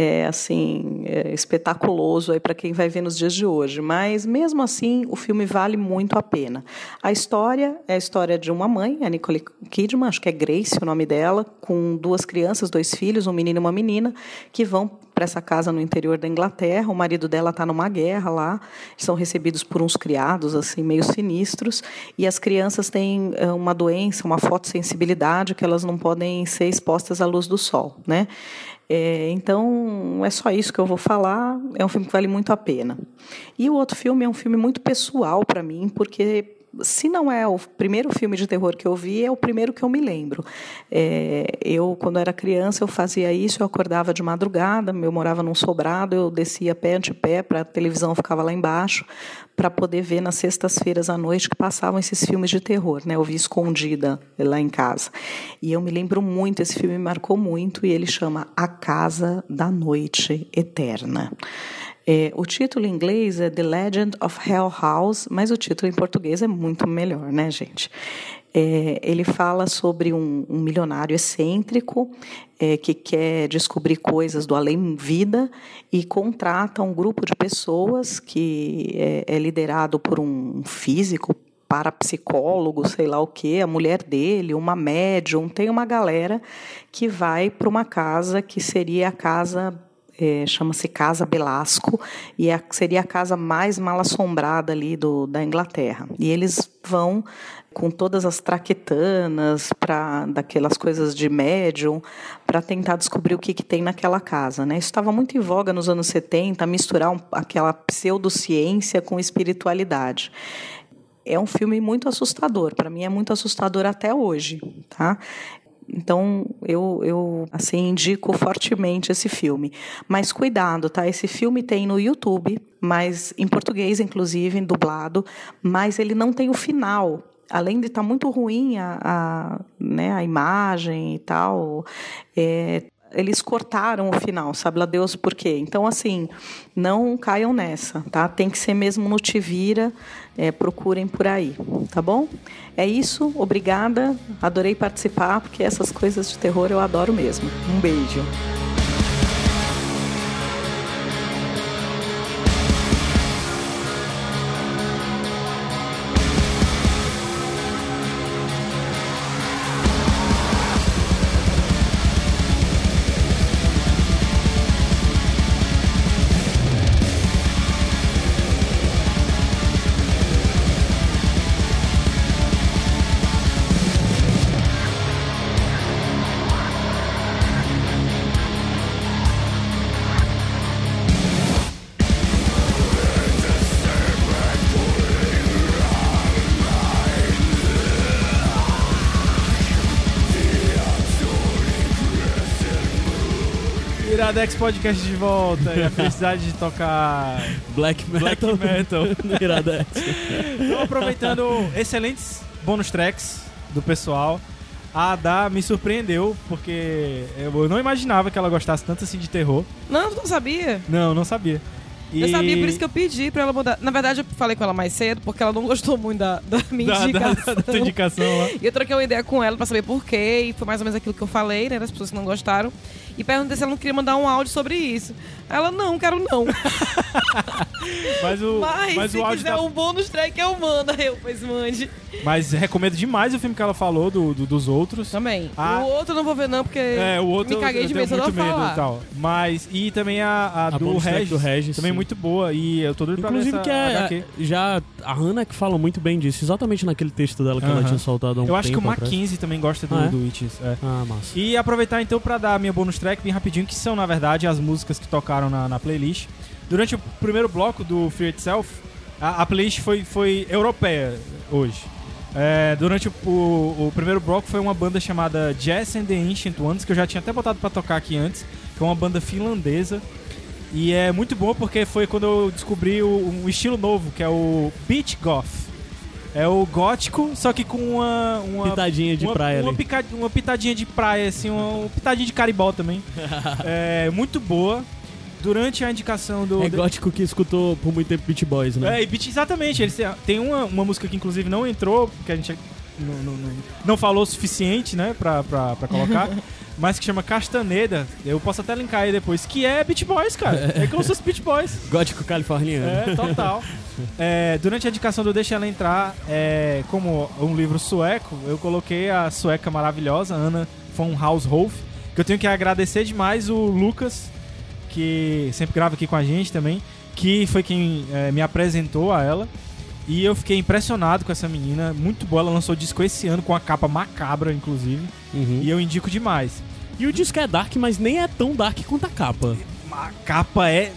é, assim é, espetaculoso aí para quem vai ver nos dias de hoje. Mas mesmo assim, o filme vale muito a pena. A história é a história de uma mãe, a Nicole Kidman, acho que é Grace o nome dela, com duas crianças, dois filhos, um menino e uma menina, que vão para essa casa no interior da Inglaterra. O marido dela está numa guerra lá, são recebidos por uns criados assim meio sinistros e as crianças têm eh, uma doença, uma fotossensibilidade que elas não podem ser expostas à luz do sol, né? É, então é só isso que eu vou falar. É um filme que vale muito a pena. E o outro filme é um filme muito pessoal para mim, porque se não é o primeiro filme de terror que eu vi, é o primeiro que eu me lembro. É, eu, quando era criança, eu fazia isso, eu acordava de madrugada, eu morava num sobrado, eu descia pé ante pé, para a televisão ficava lá embaixo, para poder ver nas sextas-feiras à noite que passavam esses filmes de terror, né? Eu vi escondida lá em casa. E eu me lembro muito, esse filme me marcou muito, e ele chama A Casa da Noite Eterna. É, o título em inglês é The Legend of Hell House, mas o título em português é muito melhor, né, gente? É, ele fala sobre um, um milionário excêntrico é, que quer descobrir coisas do além-vida e contrata um grupo de pessoas que é, é liderado por um físico, parapsicólogo, sei lá o que, a mulher dele, uma médium, tem uma galera que vai para uma casa que seria a casa é, chama-se Casa Belasco e é, seria a casa mais mal assombrada ali do, da Inglaterra. E eles vão com todas as traquetanas para daquelas coisas de médium para tentar descobrir o que, que tem naquela casa, né? Isso estava muito em voga nos anos 70, misturar um, aquela pseudociência com espiritualidade. É um filme muito assustador, para mim é muito assustador até hoje, tá? Então, eu, eu assim indico fortemente esse filme. Mas cuidado, tá? Esse filme tem no YouTube, mas em português, inclusive, dublado, mas ele não tem o final. Além de estar muito ruim a, a, né, a imagem e tal, é, eles cortaram o final, sabe lá Deus por quê? Então, assim, não caiam nessa, tá? Tem que ser mesmo no Te Vira, é, procurem por aí, tá bom? É isso, obrigada, adorei participar, porque essas coisas de terror eu adoro mesmo. Um beijo.
Iradex Podcast de volta e a felicidade de tocar
Black Metal.
Black Metal.
no Iradex.
Então, aproveitando excelentes bônus tracks do pessoal, a Ada me surpreendeu, porque eu não imaginava que ela gostasse tanto assim de terror.
Não, não sabia.
Não, não sabia. E...
Eu sabia, por isso que eu pedi pra ela mudar. Na verdade, eu falei com ela mais cedo, porque ela não gostou muito da, da minha
da, da,
indicação.
da tua indicação lá.
E eu troquei uma ideia com ela pra saber por quê, e foi mais ou menos aquilo que eu falei, né, das pessoas que não gostaram. E perguntei se ela não queria mandar um áudio sobre isso. Ela, não, quero não.
Mas o,
Mas,
mas
se
o áudio
quiser
da-
um bônus track, eu mando. Eu, pois mande.
Mas recomendo demais o filme que ela falou do, do- dos outros.
Também.
Ah.
O outro eu não vou ver não, porque
É, o outro
me caguei de medo
muito medo
falar.
e tal. Mas, e também a, a,
A
do, Regis,
do Regis,
também
sim.
muito boa. E eu tô doido pra ver
Inclusive
essa
que é,
HQ.
já a Hannah que fala muito bem disso, exatamente naquele texto dela que ela
Aham.
tinha soltado há um
Eu acho que o
tempo.
Mackenzie também gosta do,
Ah, é?
do Witches. é.
Ah, massa.
E aproveitar então pra dar a minha bonus track bem rapidinho, que são na verdade as músicas que tocaram na, na playlist. Durante o primeiro bloco do Fear Itself, a, a playlist foi, foi europeia hoje. É, durante o, o- o primeiro bloco foi uma banda chamada Jazz and the Ancient Ones, que eu já tinha até botado pra tocar aqui antes, que é uma banda finlandesa. E é muito bom porque foi quando eu descobri o- um estilo novo, que é o Beach Goth. É o gótico, só que com uma. uma
Pitadinha de
uma,
praia
uma,
ali.
pica- uma pitadinha de praia, assim, uma, uma pitadinha de caribó também. é muito boa. Durante a indicação do.
É gótico que escutou por muito tempo Beat Boys, né?
é, e Beat, exatamente. Eles tem uma, uma música que inclusive não entrou, porque a gente não, não, não- não falou o suficiente, né, pra, pra, pra colocar. mas que chama Castaneda. Eu posso até linkar aí depois. Que é Beat Boys, cara. É como se fosse Beat Boys.
Gótico californiano.
É, total. É, durante a indicação do Deixa Ela Entrar, é, como um livro sueco, eu coloquei a sueca maravilhosa, Ana von Haushof, que eu tenho que agradecer demais o Lucas, que sempre grava aqui com a gente também, que foi quem é, me apresentou a ela. E eu fiquei impressionado com essa menina, muito boa. Ela lançou disco esse ano com a capa macabra, inclusive.
Uhum.
E eu indico demais.
E o disco é dark, mas nem é tão dark quanto a capa.
A capa é.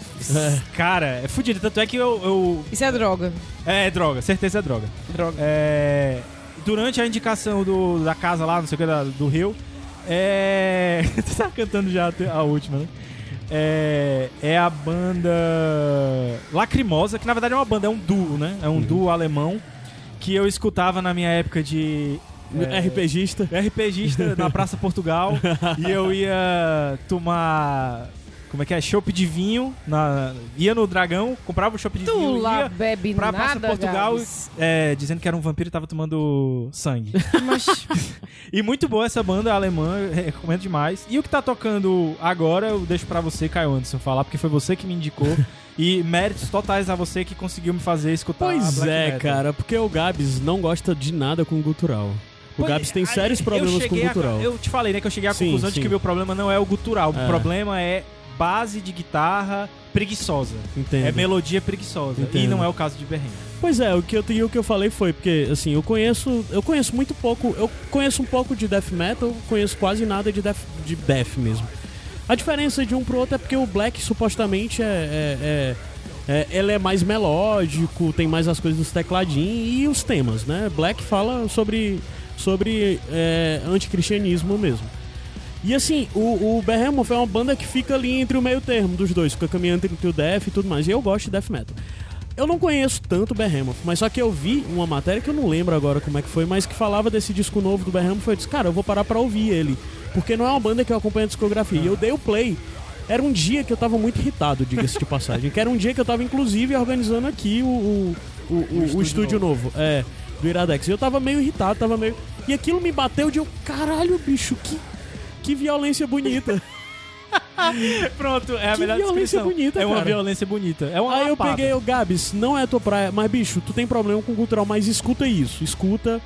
Cara, é fodida. Tanto é que eu- eu,
Isso é droga.
É, droga, certeza é droga.
Droga.
É, durante a indicação do, da casa lá, não sei o que, da- do Rio, é. Você tá cantando já a última, né? É, é a banda Lacrimosa, que na verdade é uma banda, é um duo, né? É um duo alemão que eu escutava na minha época de. é,
RPGista.
RPGista na Praça Portugal e eu ia tomar como é que é? Chopp de vinho. Na, ia no dragão, comprava o chopp de
Tu
vinho.
lá
ia
bebe
pra Praça
nada,
Portugal,
Gabs.
é, dizendo que era um vampiro e tava tomando sangue.
Mas
E muito boa essa banda alemã, eu recomendo demais. E o que tá tocando agora, eu deixo pra você, Caio Anderson, falar, porque foi você que me indicou. e méritos totais a você que conseguiu me fazer escutar
Pois
black
é,
metal.
cara, porque o Gabs não gosta de nada com gutural. O
Pois,
Gabs tem
aí,
sérios problemas com
a-
gutural.
eu te falei, né, que eu cheguei à
Sim,
conclusão
sim.
de que o meu problema não é o gutural.
É.
O problema é base de guitarra preguiçosa.
Entendo.
É melodia preguiçosa. E
Entendo.
não é o caso de Berrenga.
Pois é, o que eu, e o que eu falei foi porque assim, eu conheço, eu conheço muito pouco, eu conheço um pouco de death metal, conheço quase nada de death, de death mesmo. A diferença de um pro outro é porque o black supostamente é, é, é- é- ele é mais melódico, tem mais as coisas dos tecladinhos e os temas, né? Black fala sobre sobre é, anticristianismo mesmo. E assim, o, o Behemoth é uma banda que fica ali entre o meio termo dos dois, fica caminhando entre o death e tudo mais. E eu gosto de death metal. Eu não conheço tanto o Behemoth, mas só que eu vi uma matéria que eu não lembro agora como é que foi, mas que falava desse disco novo do Behemoth. Eu disse, cara, eu vou parar pra ouvir ele. Porque não é uma banda que eu acompanho a discografia. E eu dei o play. Era um dia que eu tava muito irritado, diga-se de passagem. Que era um dia que eu tava, inclusive, organizando aqui o, o, o, o- o estúdio novo. É, do Iradex. E eu tava meio irritado, tava meio. E aquilo me bateu de eu, caralho, bicho, que, que violência bonita.
Pronto, é a
Que
melhor
violência
descrição.
bonita,
é uma
cara.
violência bonita. É uma
Aí eu
lapada.
peguei o Gabs, não é tua praia, mas bicho, tu tem problema com cultural, mas escuta isso, escuta,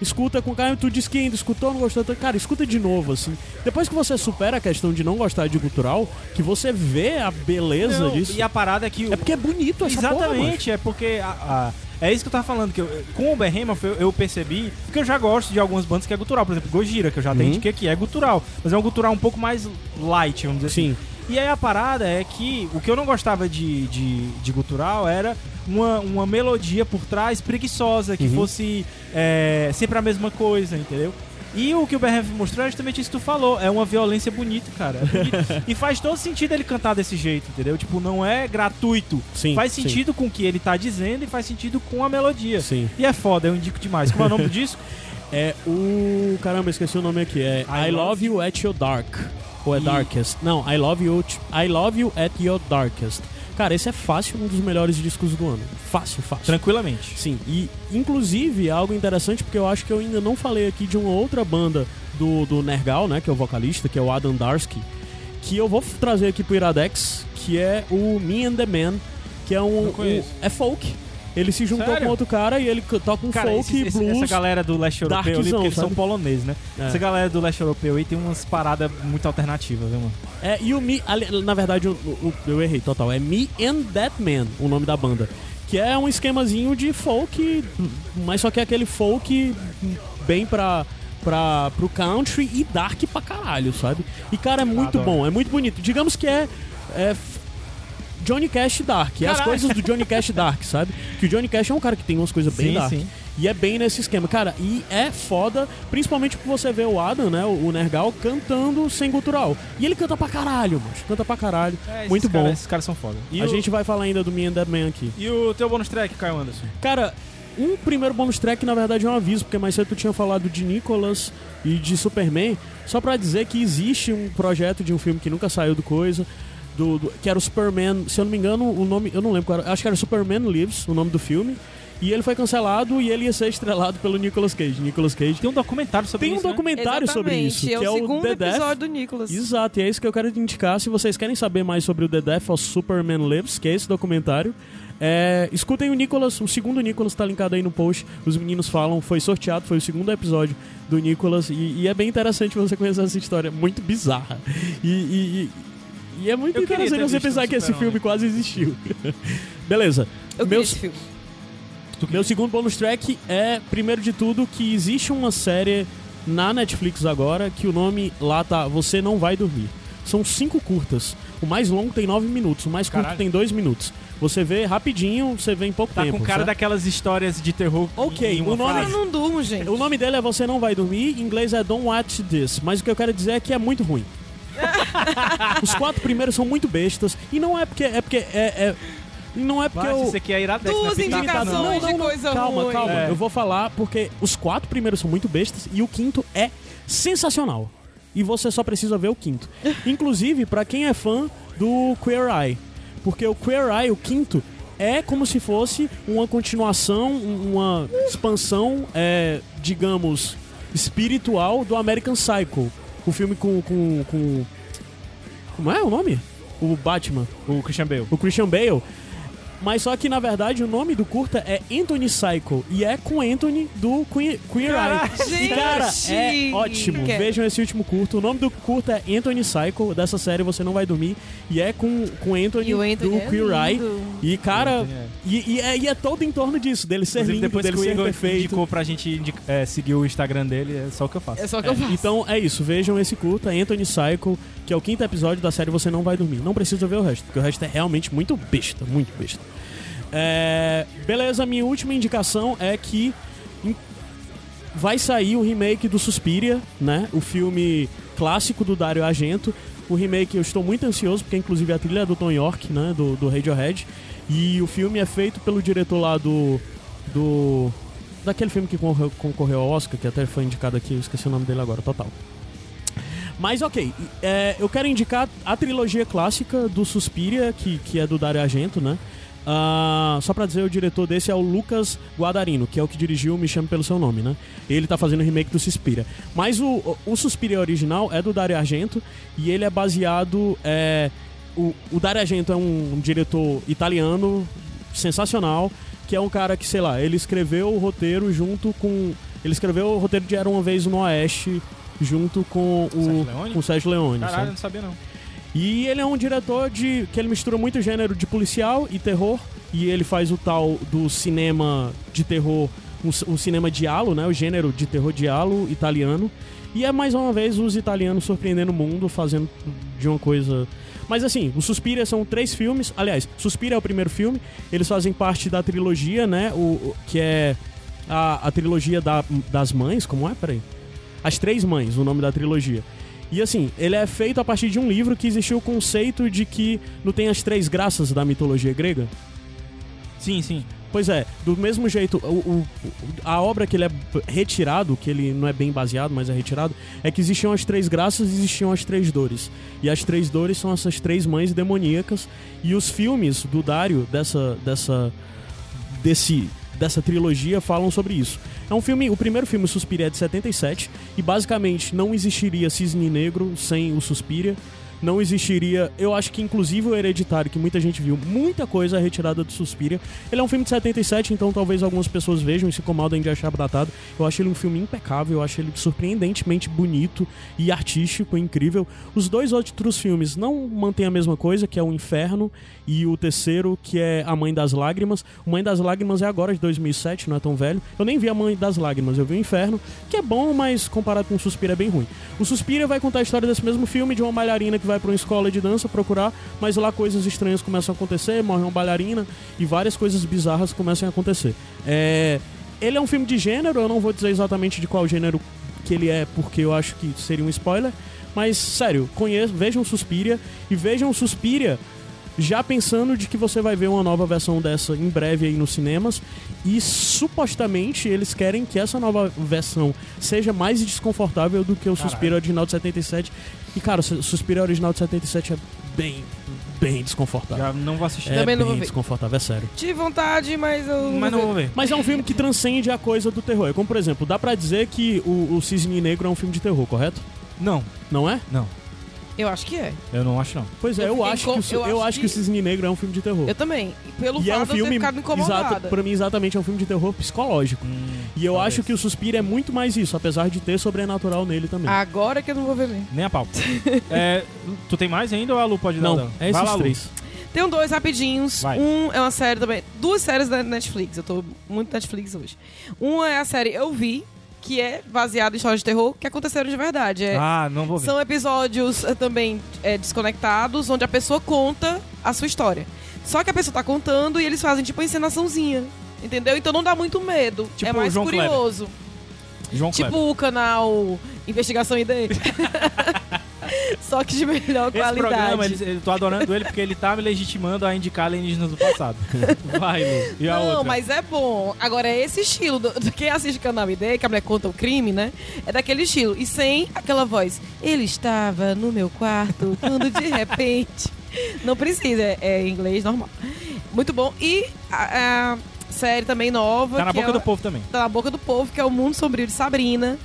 escuta com cara, tu disse que ainda escutou, não gostou, cara, escuta de novo, assim. Depois que você supera a questão de não gostar de cultural, que você vê a beleza
Não,
disso.
E a parada é que...
É porque é bonito essa porra.
Exatamente, é porque a- a- é isso que eu tava falando, que eu- com o Behemoth eu, eu percebi, porque eu já gosto de algumas bandas que é gutural, por exemplo, Gojira, que eu já
Uhum.
indiquei aqui, é gutural, mas é um gutural um pouco mais light, vamos dizer
Sim.
assim. E aí a parada é que o que eu não gostava de, de, de gutural era uma, uma melodia por trás preguiçosa, que
Uhum.
fosse é, sempre a mesma coisa, entendeu? E o que o Behemoth mostrou é justamente isso que tu falou. É uma violência bonita, cara. É bonito. e faz todo sentido ele cantar desse jeito, entendeu? Tipo, não é gratuito.
Sim,
faz
sim.
sentido com o que ele tá dizendo e faz sentido com a melodia.
Sim.
E é foda, eu indico demais. Como é o nome do disco?
É o. Caramba, esqueci o nome aqui. É I,
I
Love
Love
You at Your Dark. Ou é
E-
Darkest? Não, I Love You I Love You at Your Darkest. Cara, esse é fácil um dos melhores discos do ano. Fácil, fácil.
Tranquilamente.
Sim, e inclusive é algo interessante porque eu acho que eu ainda não falei aqui de uma outra banda do, do Nergal, né, que é o vocalista, que é o Adam Darsky, que eu vou trazer aqui pro Iradex, que é o Me and the Man, que é um, um- é folk. Ele se juntou
Sério?
com outro cara e ele toca um
Cara,
folk
esse-
blues.
essa galera do leste europeu ali, porque eles são poloneses, né?
É.
Essa galera do leste europeu aí tem umas paradas muito alternativas, viu, mano?
É, e o Me, na verdade, o- o- eu errei total. É Me and That Man, o nome da banda. Que é um esquemazinho de folk, mas só que é aquele folk bem pra, pra, pro country e dark pra caralho, sabe? E, cara, é muito
Adoro.
bom, é muito bonito. Digamos que é. é Johnny Cash Dark, é as
Caralho.
coisas do Johnny Cash Dark, sabe? Que o Johnny Cash é um cara que tem umas coisas bem
Sim,
dark.
sim.
E é bem nesse esquema. Cara, e é foda, principalmente porque você vê o Adam, né, o Nergal, cantando sem gutural. E ele canta pra caralho, mano. Canta pra caralho.
É,
Muito bom.
Cara, esses caras são foda. E
a
o,
gente vai falar ainda do Me and That Man aqui.
E o teu bônus track, Caio Anderson?
Cara, um primeiro bonus track, na verdade, é um aviso, porque mais cedo tu tinha falado de Nicholas e de Superman, só pra dizer que existe um projeto de um filme que nunca saiu do coisa, do, do- que era o Superman, se eu não me engano, o nome, eu não lembro qual era, acho que era Superman Lives, o nome do filme, e ele foi cancelado e ele ia ser estrelado pelo Nicolas Cage. Nicolas Cage
Tem um documentário sobre
tem um
isso, né?
documentário sobre isso,
é
que
o
é o
segundo
The Death.
episódio do Nicholas.
Exato, e é isso que eu quero te indicar. Se vocês querem saber mais sobre o The Death of Superman Lives, que é esse documentário, é, escutem o Nicholas, o segundo Nicholas tá linkado aí no post. Os meninos falam, foi sorteado, foi o segundo episódio do Nicholas, e, e é bem interessante você conhecer essa história, muito bizarra. E, e- e- e é muito
Eu
interessante
ter
você pensar
o
que esse filme quase existiu. Beleza.
Eu
Meu-
vi esse filme.
meu segundo bonus track é, primeiro de tudo, que existe uma série na Netflix agora que o nome lá tá Você Não Vai Dormir. São cinco curtas. O mais longo tem nove minutos, o mais curto
Caralho.
tem dois minutos. Você vê rapidinho, você vê em pouco
Tá
tempo.
com cara
certo?
daquelas histórias de terror.
Ok,
em uma
o nome-
Eu
frase.
não durmo, gente.
O nome dele é Você Não Vai Dormir, em inglês é Don't Watch This. Mas o que eu quero dizer é que é muito ruim. Os quatro primeiros são muito bestas. E não é porque. É porque. É, é- não é porque
Mas
eu.
isso aqui é iradex,
Duas
né?
Indicações. de coisa
calma,
ruim.
calma.
É.
Eu vou falar porque os quatro primeiros são muito bestas e o quinto é sensacional. e você só precisa ver o quinto. Inclusive, pra quem é fã do Queer Eye. Porque o Queer Eye, o quinto, é como se fosse uma continuação, um- uma expansão, é, digamos, espiritual do American Psycho. O filme com, com, com. Como é o nome? O Batman.
O Christian Bale.
O Christian Bale. Mas só que, na verdade, o nome do curta é Anthony Psycho. E é com Anthony do Queer, Queer Eye. E, cara, é ótimo.
Que-
Vejam esse último curto. O nome do curta é Anthony Psycho. Dessa série Você Não Vai Dormir. E é com, com Anthony,
E o Anthony
do
é
Queer Eye. E, cara...
É.
E, e é, e é todo em torno disso. Dele ser
Inclusive,
lindo,
depois
dele
que
ser
Igor
perfeito.
indicou pra gente é, seguir o Instagram dele, é só o que eu faço.
É só o que eu faço.
Então é isso, vejam esse curta, Anthony Psycho, que é o quinto episódio da série Você Não Vai Dormir. Não precisa ver o resto, porque o resto é realmente muito besta, muito besta. É, beleza, minha última indicação é que vai sair o remake do Suspiria, né? O filme clássico do Dario Argento. O remake eu estou muito ansioso, porque inclusive a trilha é do Tom York, né? Do, do Radiohead. E o filme é feito pelo diretor lá do. do daquele filme que concorreu, concorreu ao Oscar, que até foi indicado aqui, eu esqueci o nome dele agora, total. Mas ok, é, eu quero indicar a trilogia clássica do Suspiria, que, que é do Dario Argento, né? Ah, só pra dizer, o diretor desse é o Lucas Guadagnino, que é o que dirigiu Me Chame Pelo Seu Nome, né? Ele tá fazendo o remake do Suspiria. Mas o, o, Suspiria original é do Dario Argento e ele é baseado... É, o, o Dario Argento é um, um diretor italiano sensacional, que é um cara que, sei lá, ele escreveu o roteiro junto com... Ele escreveu o roteiro de Era Uma Vez no Oeste junto com o,
Sérgio Leone?
com o Sérgio Leone.
Caralho,
sabe?
não sabia não.
E ele é um diretor de que ele mistura muito gênero de policial e terror. E ele faz o tal do cinema de terror, um, um cinema dialo, né? O gênero de terror dialo italiano. E é mais uma vez os italianos surpreendendo o mundo, fazendo de uma coisa. Mas assim, o Suspiria são três filmes. Aliás, Suspiria é o primeiro filme. Eles fazem parte da trilogia, né? O, o- que é a, a trilogia da- das mães. Como é? Peraí. As Três Mães, o nome da trilogia. E assim, ele é feito a partir de um livro que existiu o conceito de que não tem as três graças da mitologia grega.
Sim, sim.
Pois é, do mesmo jeito, o, o- a obra que ele é retirado, que ele não é bem baseado, mas é retirado, é que existiam as três graças e existiam as três dores. E as três dores são essas três mães demoníacas. E os filmes do Dário, dessa, dessa, desse, dessa trilogia, falam sobre isso. É um filme, o primeiro filme, Suspiria, é de 77, e basicamente não existiria Cisne Negro sem o Suspiria. Não existiria, eu acho que inclusive o Hereditário, que muita gente viu, muita coisa retirada do Suspiria. Ele é um filme de 77, então talvez algumas pessoas vejam e se incomodem de achar datado. Eu acho ele um filme impecável, eu acho ele surpreendentemente bonito e artístico, incrível. Os dois outros filmes não mantêm a mesma coisa, que é o Inferno, e o terceiro, que é A Mãe das Lágrimas. O Mãe das Lágrimas é agora de 2007, não é tão velho. Eu nem vi A Mãe das Lágrimas, eu vi o Inferno, que é bom, mas comparado com o Suspira é bem ruim. O Suspira vai contar a história desse mesmo filme de uma bailarina que vai para uma escola de dança procurar, mas lá coisas estranhas começam a acontecer, morre uma bailarina e várias coisas bizarras começam a acontecer. É... Ele é um filme de gênero, eu não vou dizer exatamente de qual gênero que ele é, porque eu acho que seria um spoiler. Mas, sério, conheço, vejam Suspiria e vejam Suspiria já pensando de que você vai ver uma nova versão dessa em breve aí nos cinemas e supostamente eles querem que essa nova versão seja mais desconfortável do que o Suspiro original de 77 e cara, o Suspiro original de 77 é bem, bem desconfortável
Já não vou assistir.
é
Também não vou
bem
ver.
desconfortável, é sério
Tive vontade, mas eu.
Mas não vou ver.
mas é um filme que transcende a coisa do terror. É como, por exemplo, dá pra dizer que o, o Cisne Negro é um filme de terror, correto?
Não,
Não é?
não.
Eu acho que é.
Eu não acho não.
Pois é,
Eu
eu, acho, que o,
eu
eu
acho
acho que o
que-
Cisne Negro é um filme de terror.
Eu também. E Pelo
E é
fato
um
de eu
filme,
ter ficado incomodada.
exato, pra mim exatamente é um filme de terror psicológico. e eu
talvez.
acho que o Suspiro é muito mais isso, apesar de ter sobrenatural nele também.
Agora que eu não vou ver mesmo.
Nem a pau. é, tu tem mais ainda ou a Lu pode dar?
não,
dela?
é
Vai
esses
lá, Lu.
três.
Tem dois rapidinhos.
Vai.
Um é uma série também. Duas séries da Netflix. Eu tô muito Netflix hoje. Uma é a série Eu Vi, que é baseada em histórias de terror que aconteceram de verdade. É,
Ah, não vou ver.
São episódios eh, também eh, desconectados, onde a pessoa conta a sua história. Só que a pessoa tá contando e eles fazem tipo uma encenaçãozinha. Entendeu? Então não dá muito medo.
Tipo
é mais
João Kleber.
curioso.
João
Tipo
Kleber.
o canal Investigação ID. toque de melhor
Esse
qualidade.
programa, ele, eu tô adorando ele porque ele tá me legitimando a indicar alienígenas do passado. Vai, Lu. E a
não,
outra?
mas é bom. Agora, é esse estilo do, do quem assiste Canal ID, que a mulher conta o crime, né? É daquele estilo. E sem aquela voz. Ele estava no meu quarto quando de repente. Não precisa, é, é inglês normal. Muito bom. E a, a série também nova.
Tá na
que
boca
é,
do povo também.
Tá na boca do povo, que é o Mundo Sombrio de Sabrina.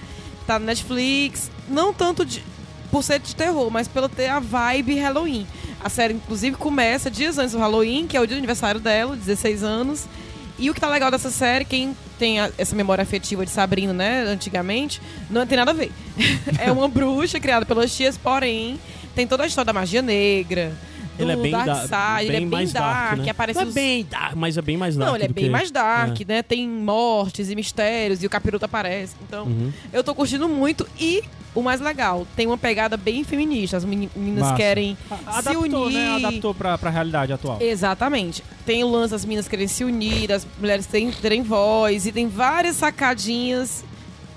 Tá no Netflix. Não tanto de, por ser de terror, mas pelo ter a vibe Halloween. A série, inclusive, começa dias antes do Halloween, que é o dia do aniversário dela, 16 anos. E o que tá legal dessa série, quem tem a- essa memória afetiva de Sabrina, né, antigamente, não tem nada a ver. é uma bruxa criada pelas tias, porém, tem toda a história da magia negra.
Ele é bem
Dark
da-
Side, ele é bem dark,
né?
aparece
Não é bem dark, mas é bem mais dark.
não, ele é bem
que-
mais dark,
é.
né? Tem mortes e mistérios e o capiroto aparece. Então,
Uhum.
eu tô curtindo muito. E o mais legal, tem uma pegada bem feminista. As meni- meninas
Massa.
querem
A-
se
Adaptou,
unir.
né? Adaptou pra, pra realidade atual.
Exatamente. Tem o lance das meninas querem se unir, as mulheres terem, terem voz, e tem várias sacadinhas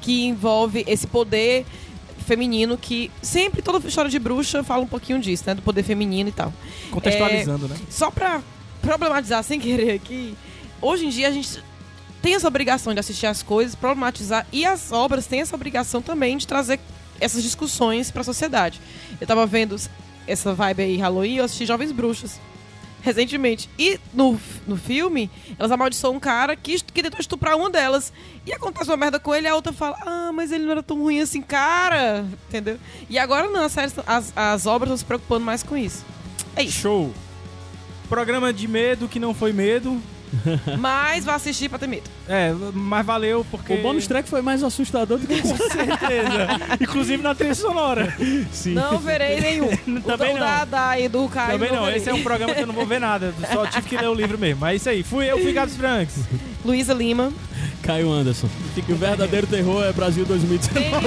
que envolve esse poder feminino que sempre toda história de bruxa fala um pouquinho disso, né? Do poder feminino e tal.
Contextualizando, né?
Só pra problematizar sem querer aqui, hoje em dia a gente tem essa obrigação de assistir as coisas, problematizar, e as obras têm essa obrigação também de trazer essas discussões pra sociedade. Eu tava vendo essa vibe aí, Halloween, eu assisti Jovens Bruxas recentemente. E no, no filme, elas amaldiçoam um cara que, que tentou estuprar uma delas. E acontece uma merda com ele, a outra fala: Ah, mas ele não era tão ruim assim, cara. Entendeu? E agora não, as, as, as obras estão se preocupando mais com isso. É isso.
Show. Programa de medo que não foi medo.
Mas vai assistir pra ter medo.
É, mas valeu porque.
O bônus track foi mais assustador do que
Com certeza. Inclusive na trilha sonora.
Sim.
Não verei nenhum.
Também
o
não.
da, da e do Caio.
Também não,
verei.
esse é um programa que eu não vou ver nada. Só tive que ler o livro mesmo. Mas é isso aí. Fui eu, fui Gabs Franks.
Luísa Lima.
Caio Anderson. E o verdadeiro terror é Brasil 2019.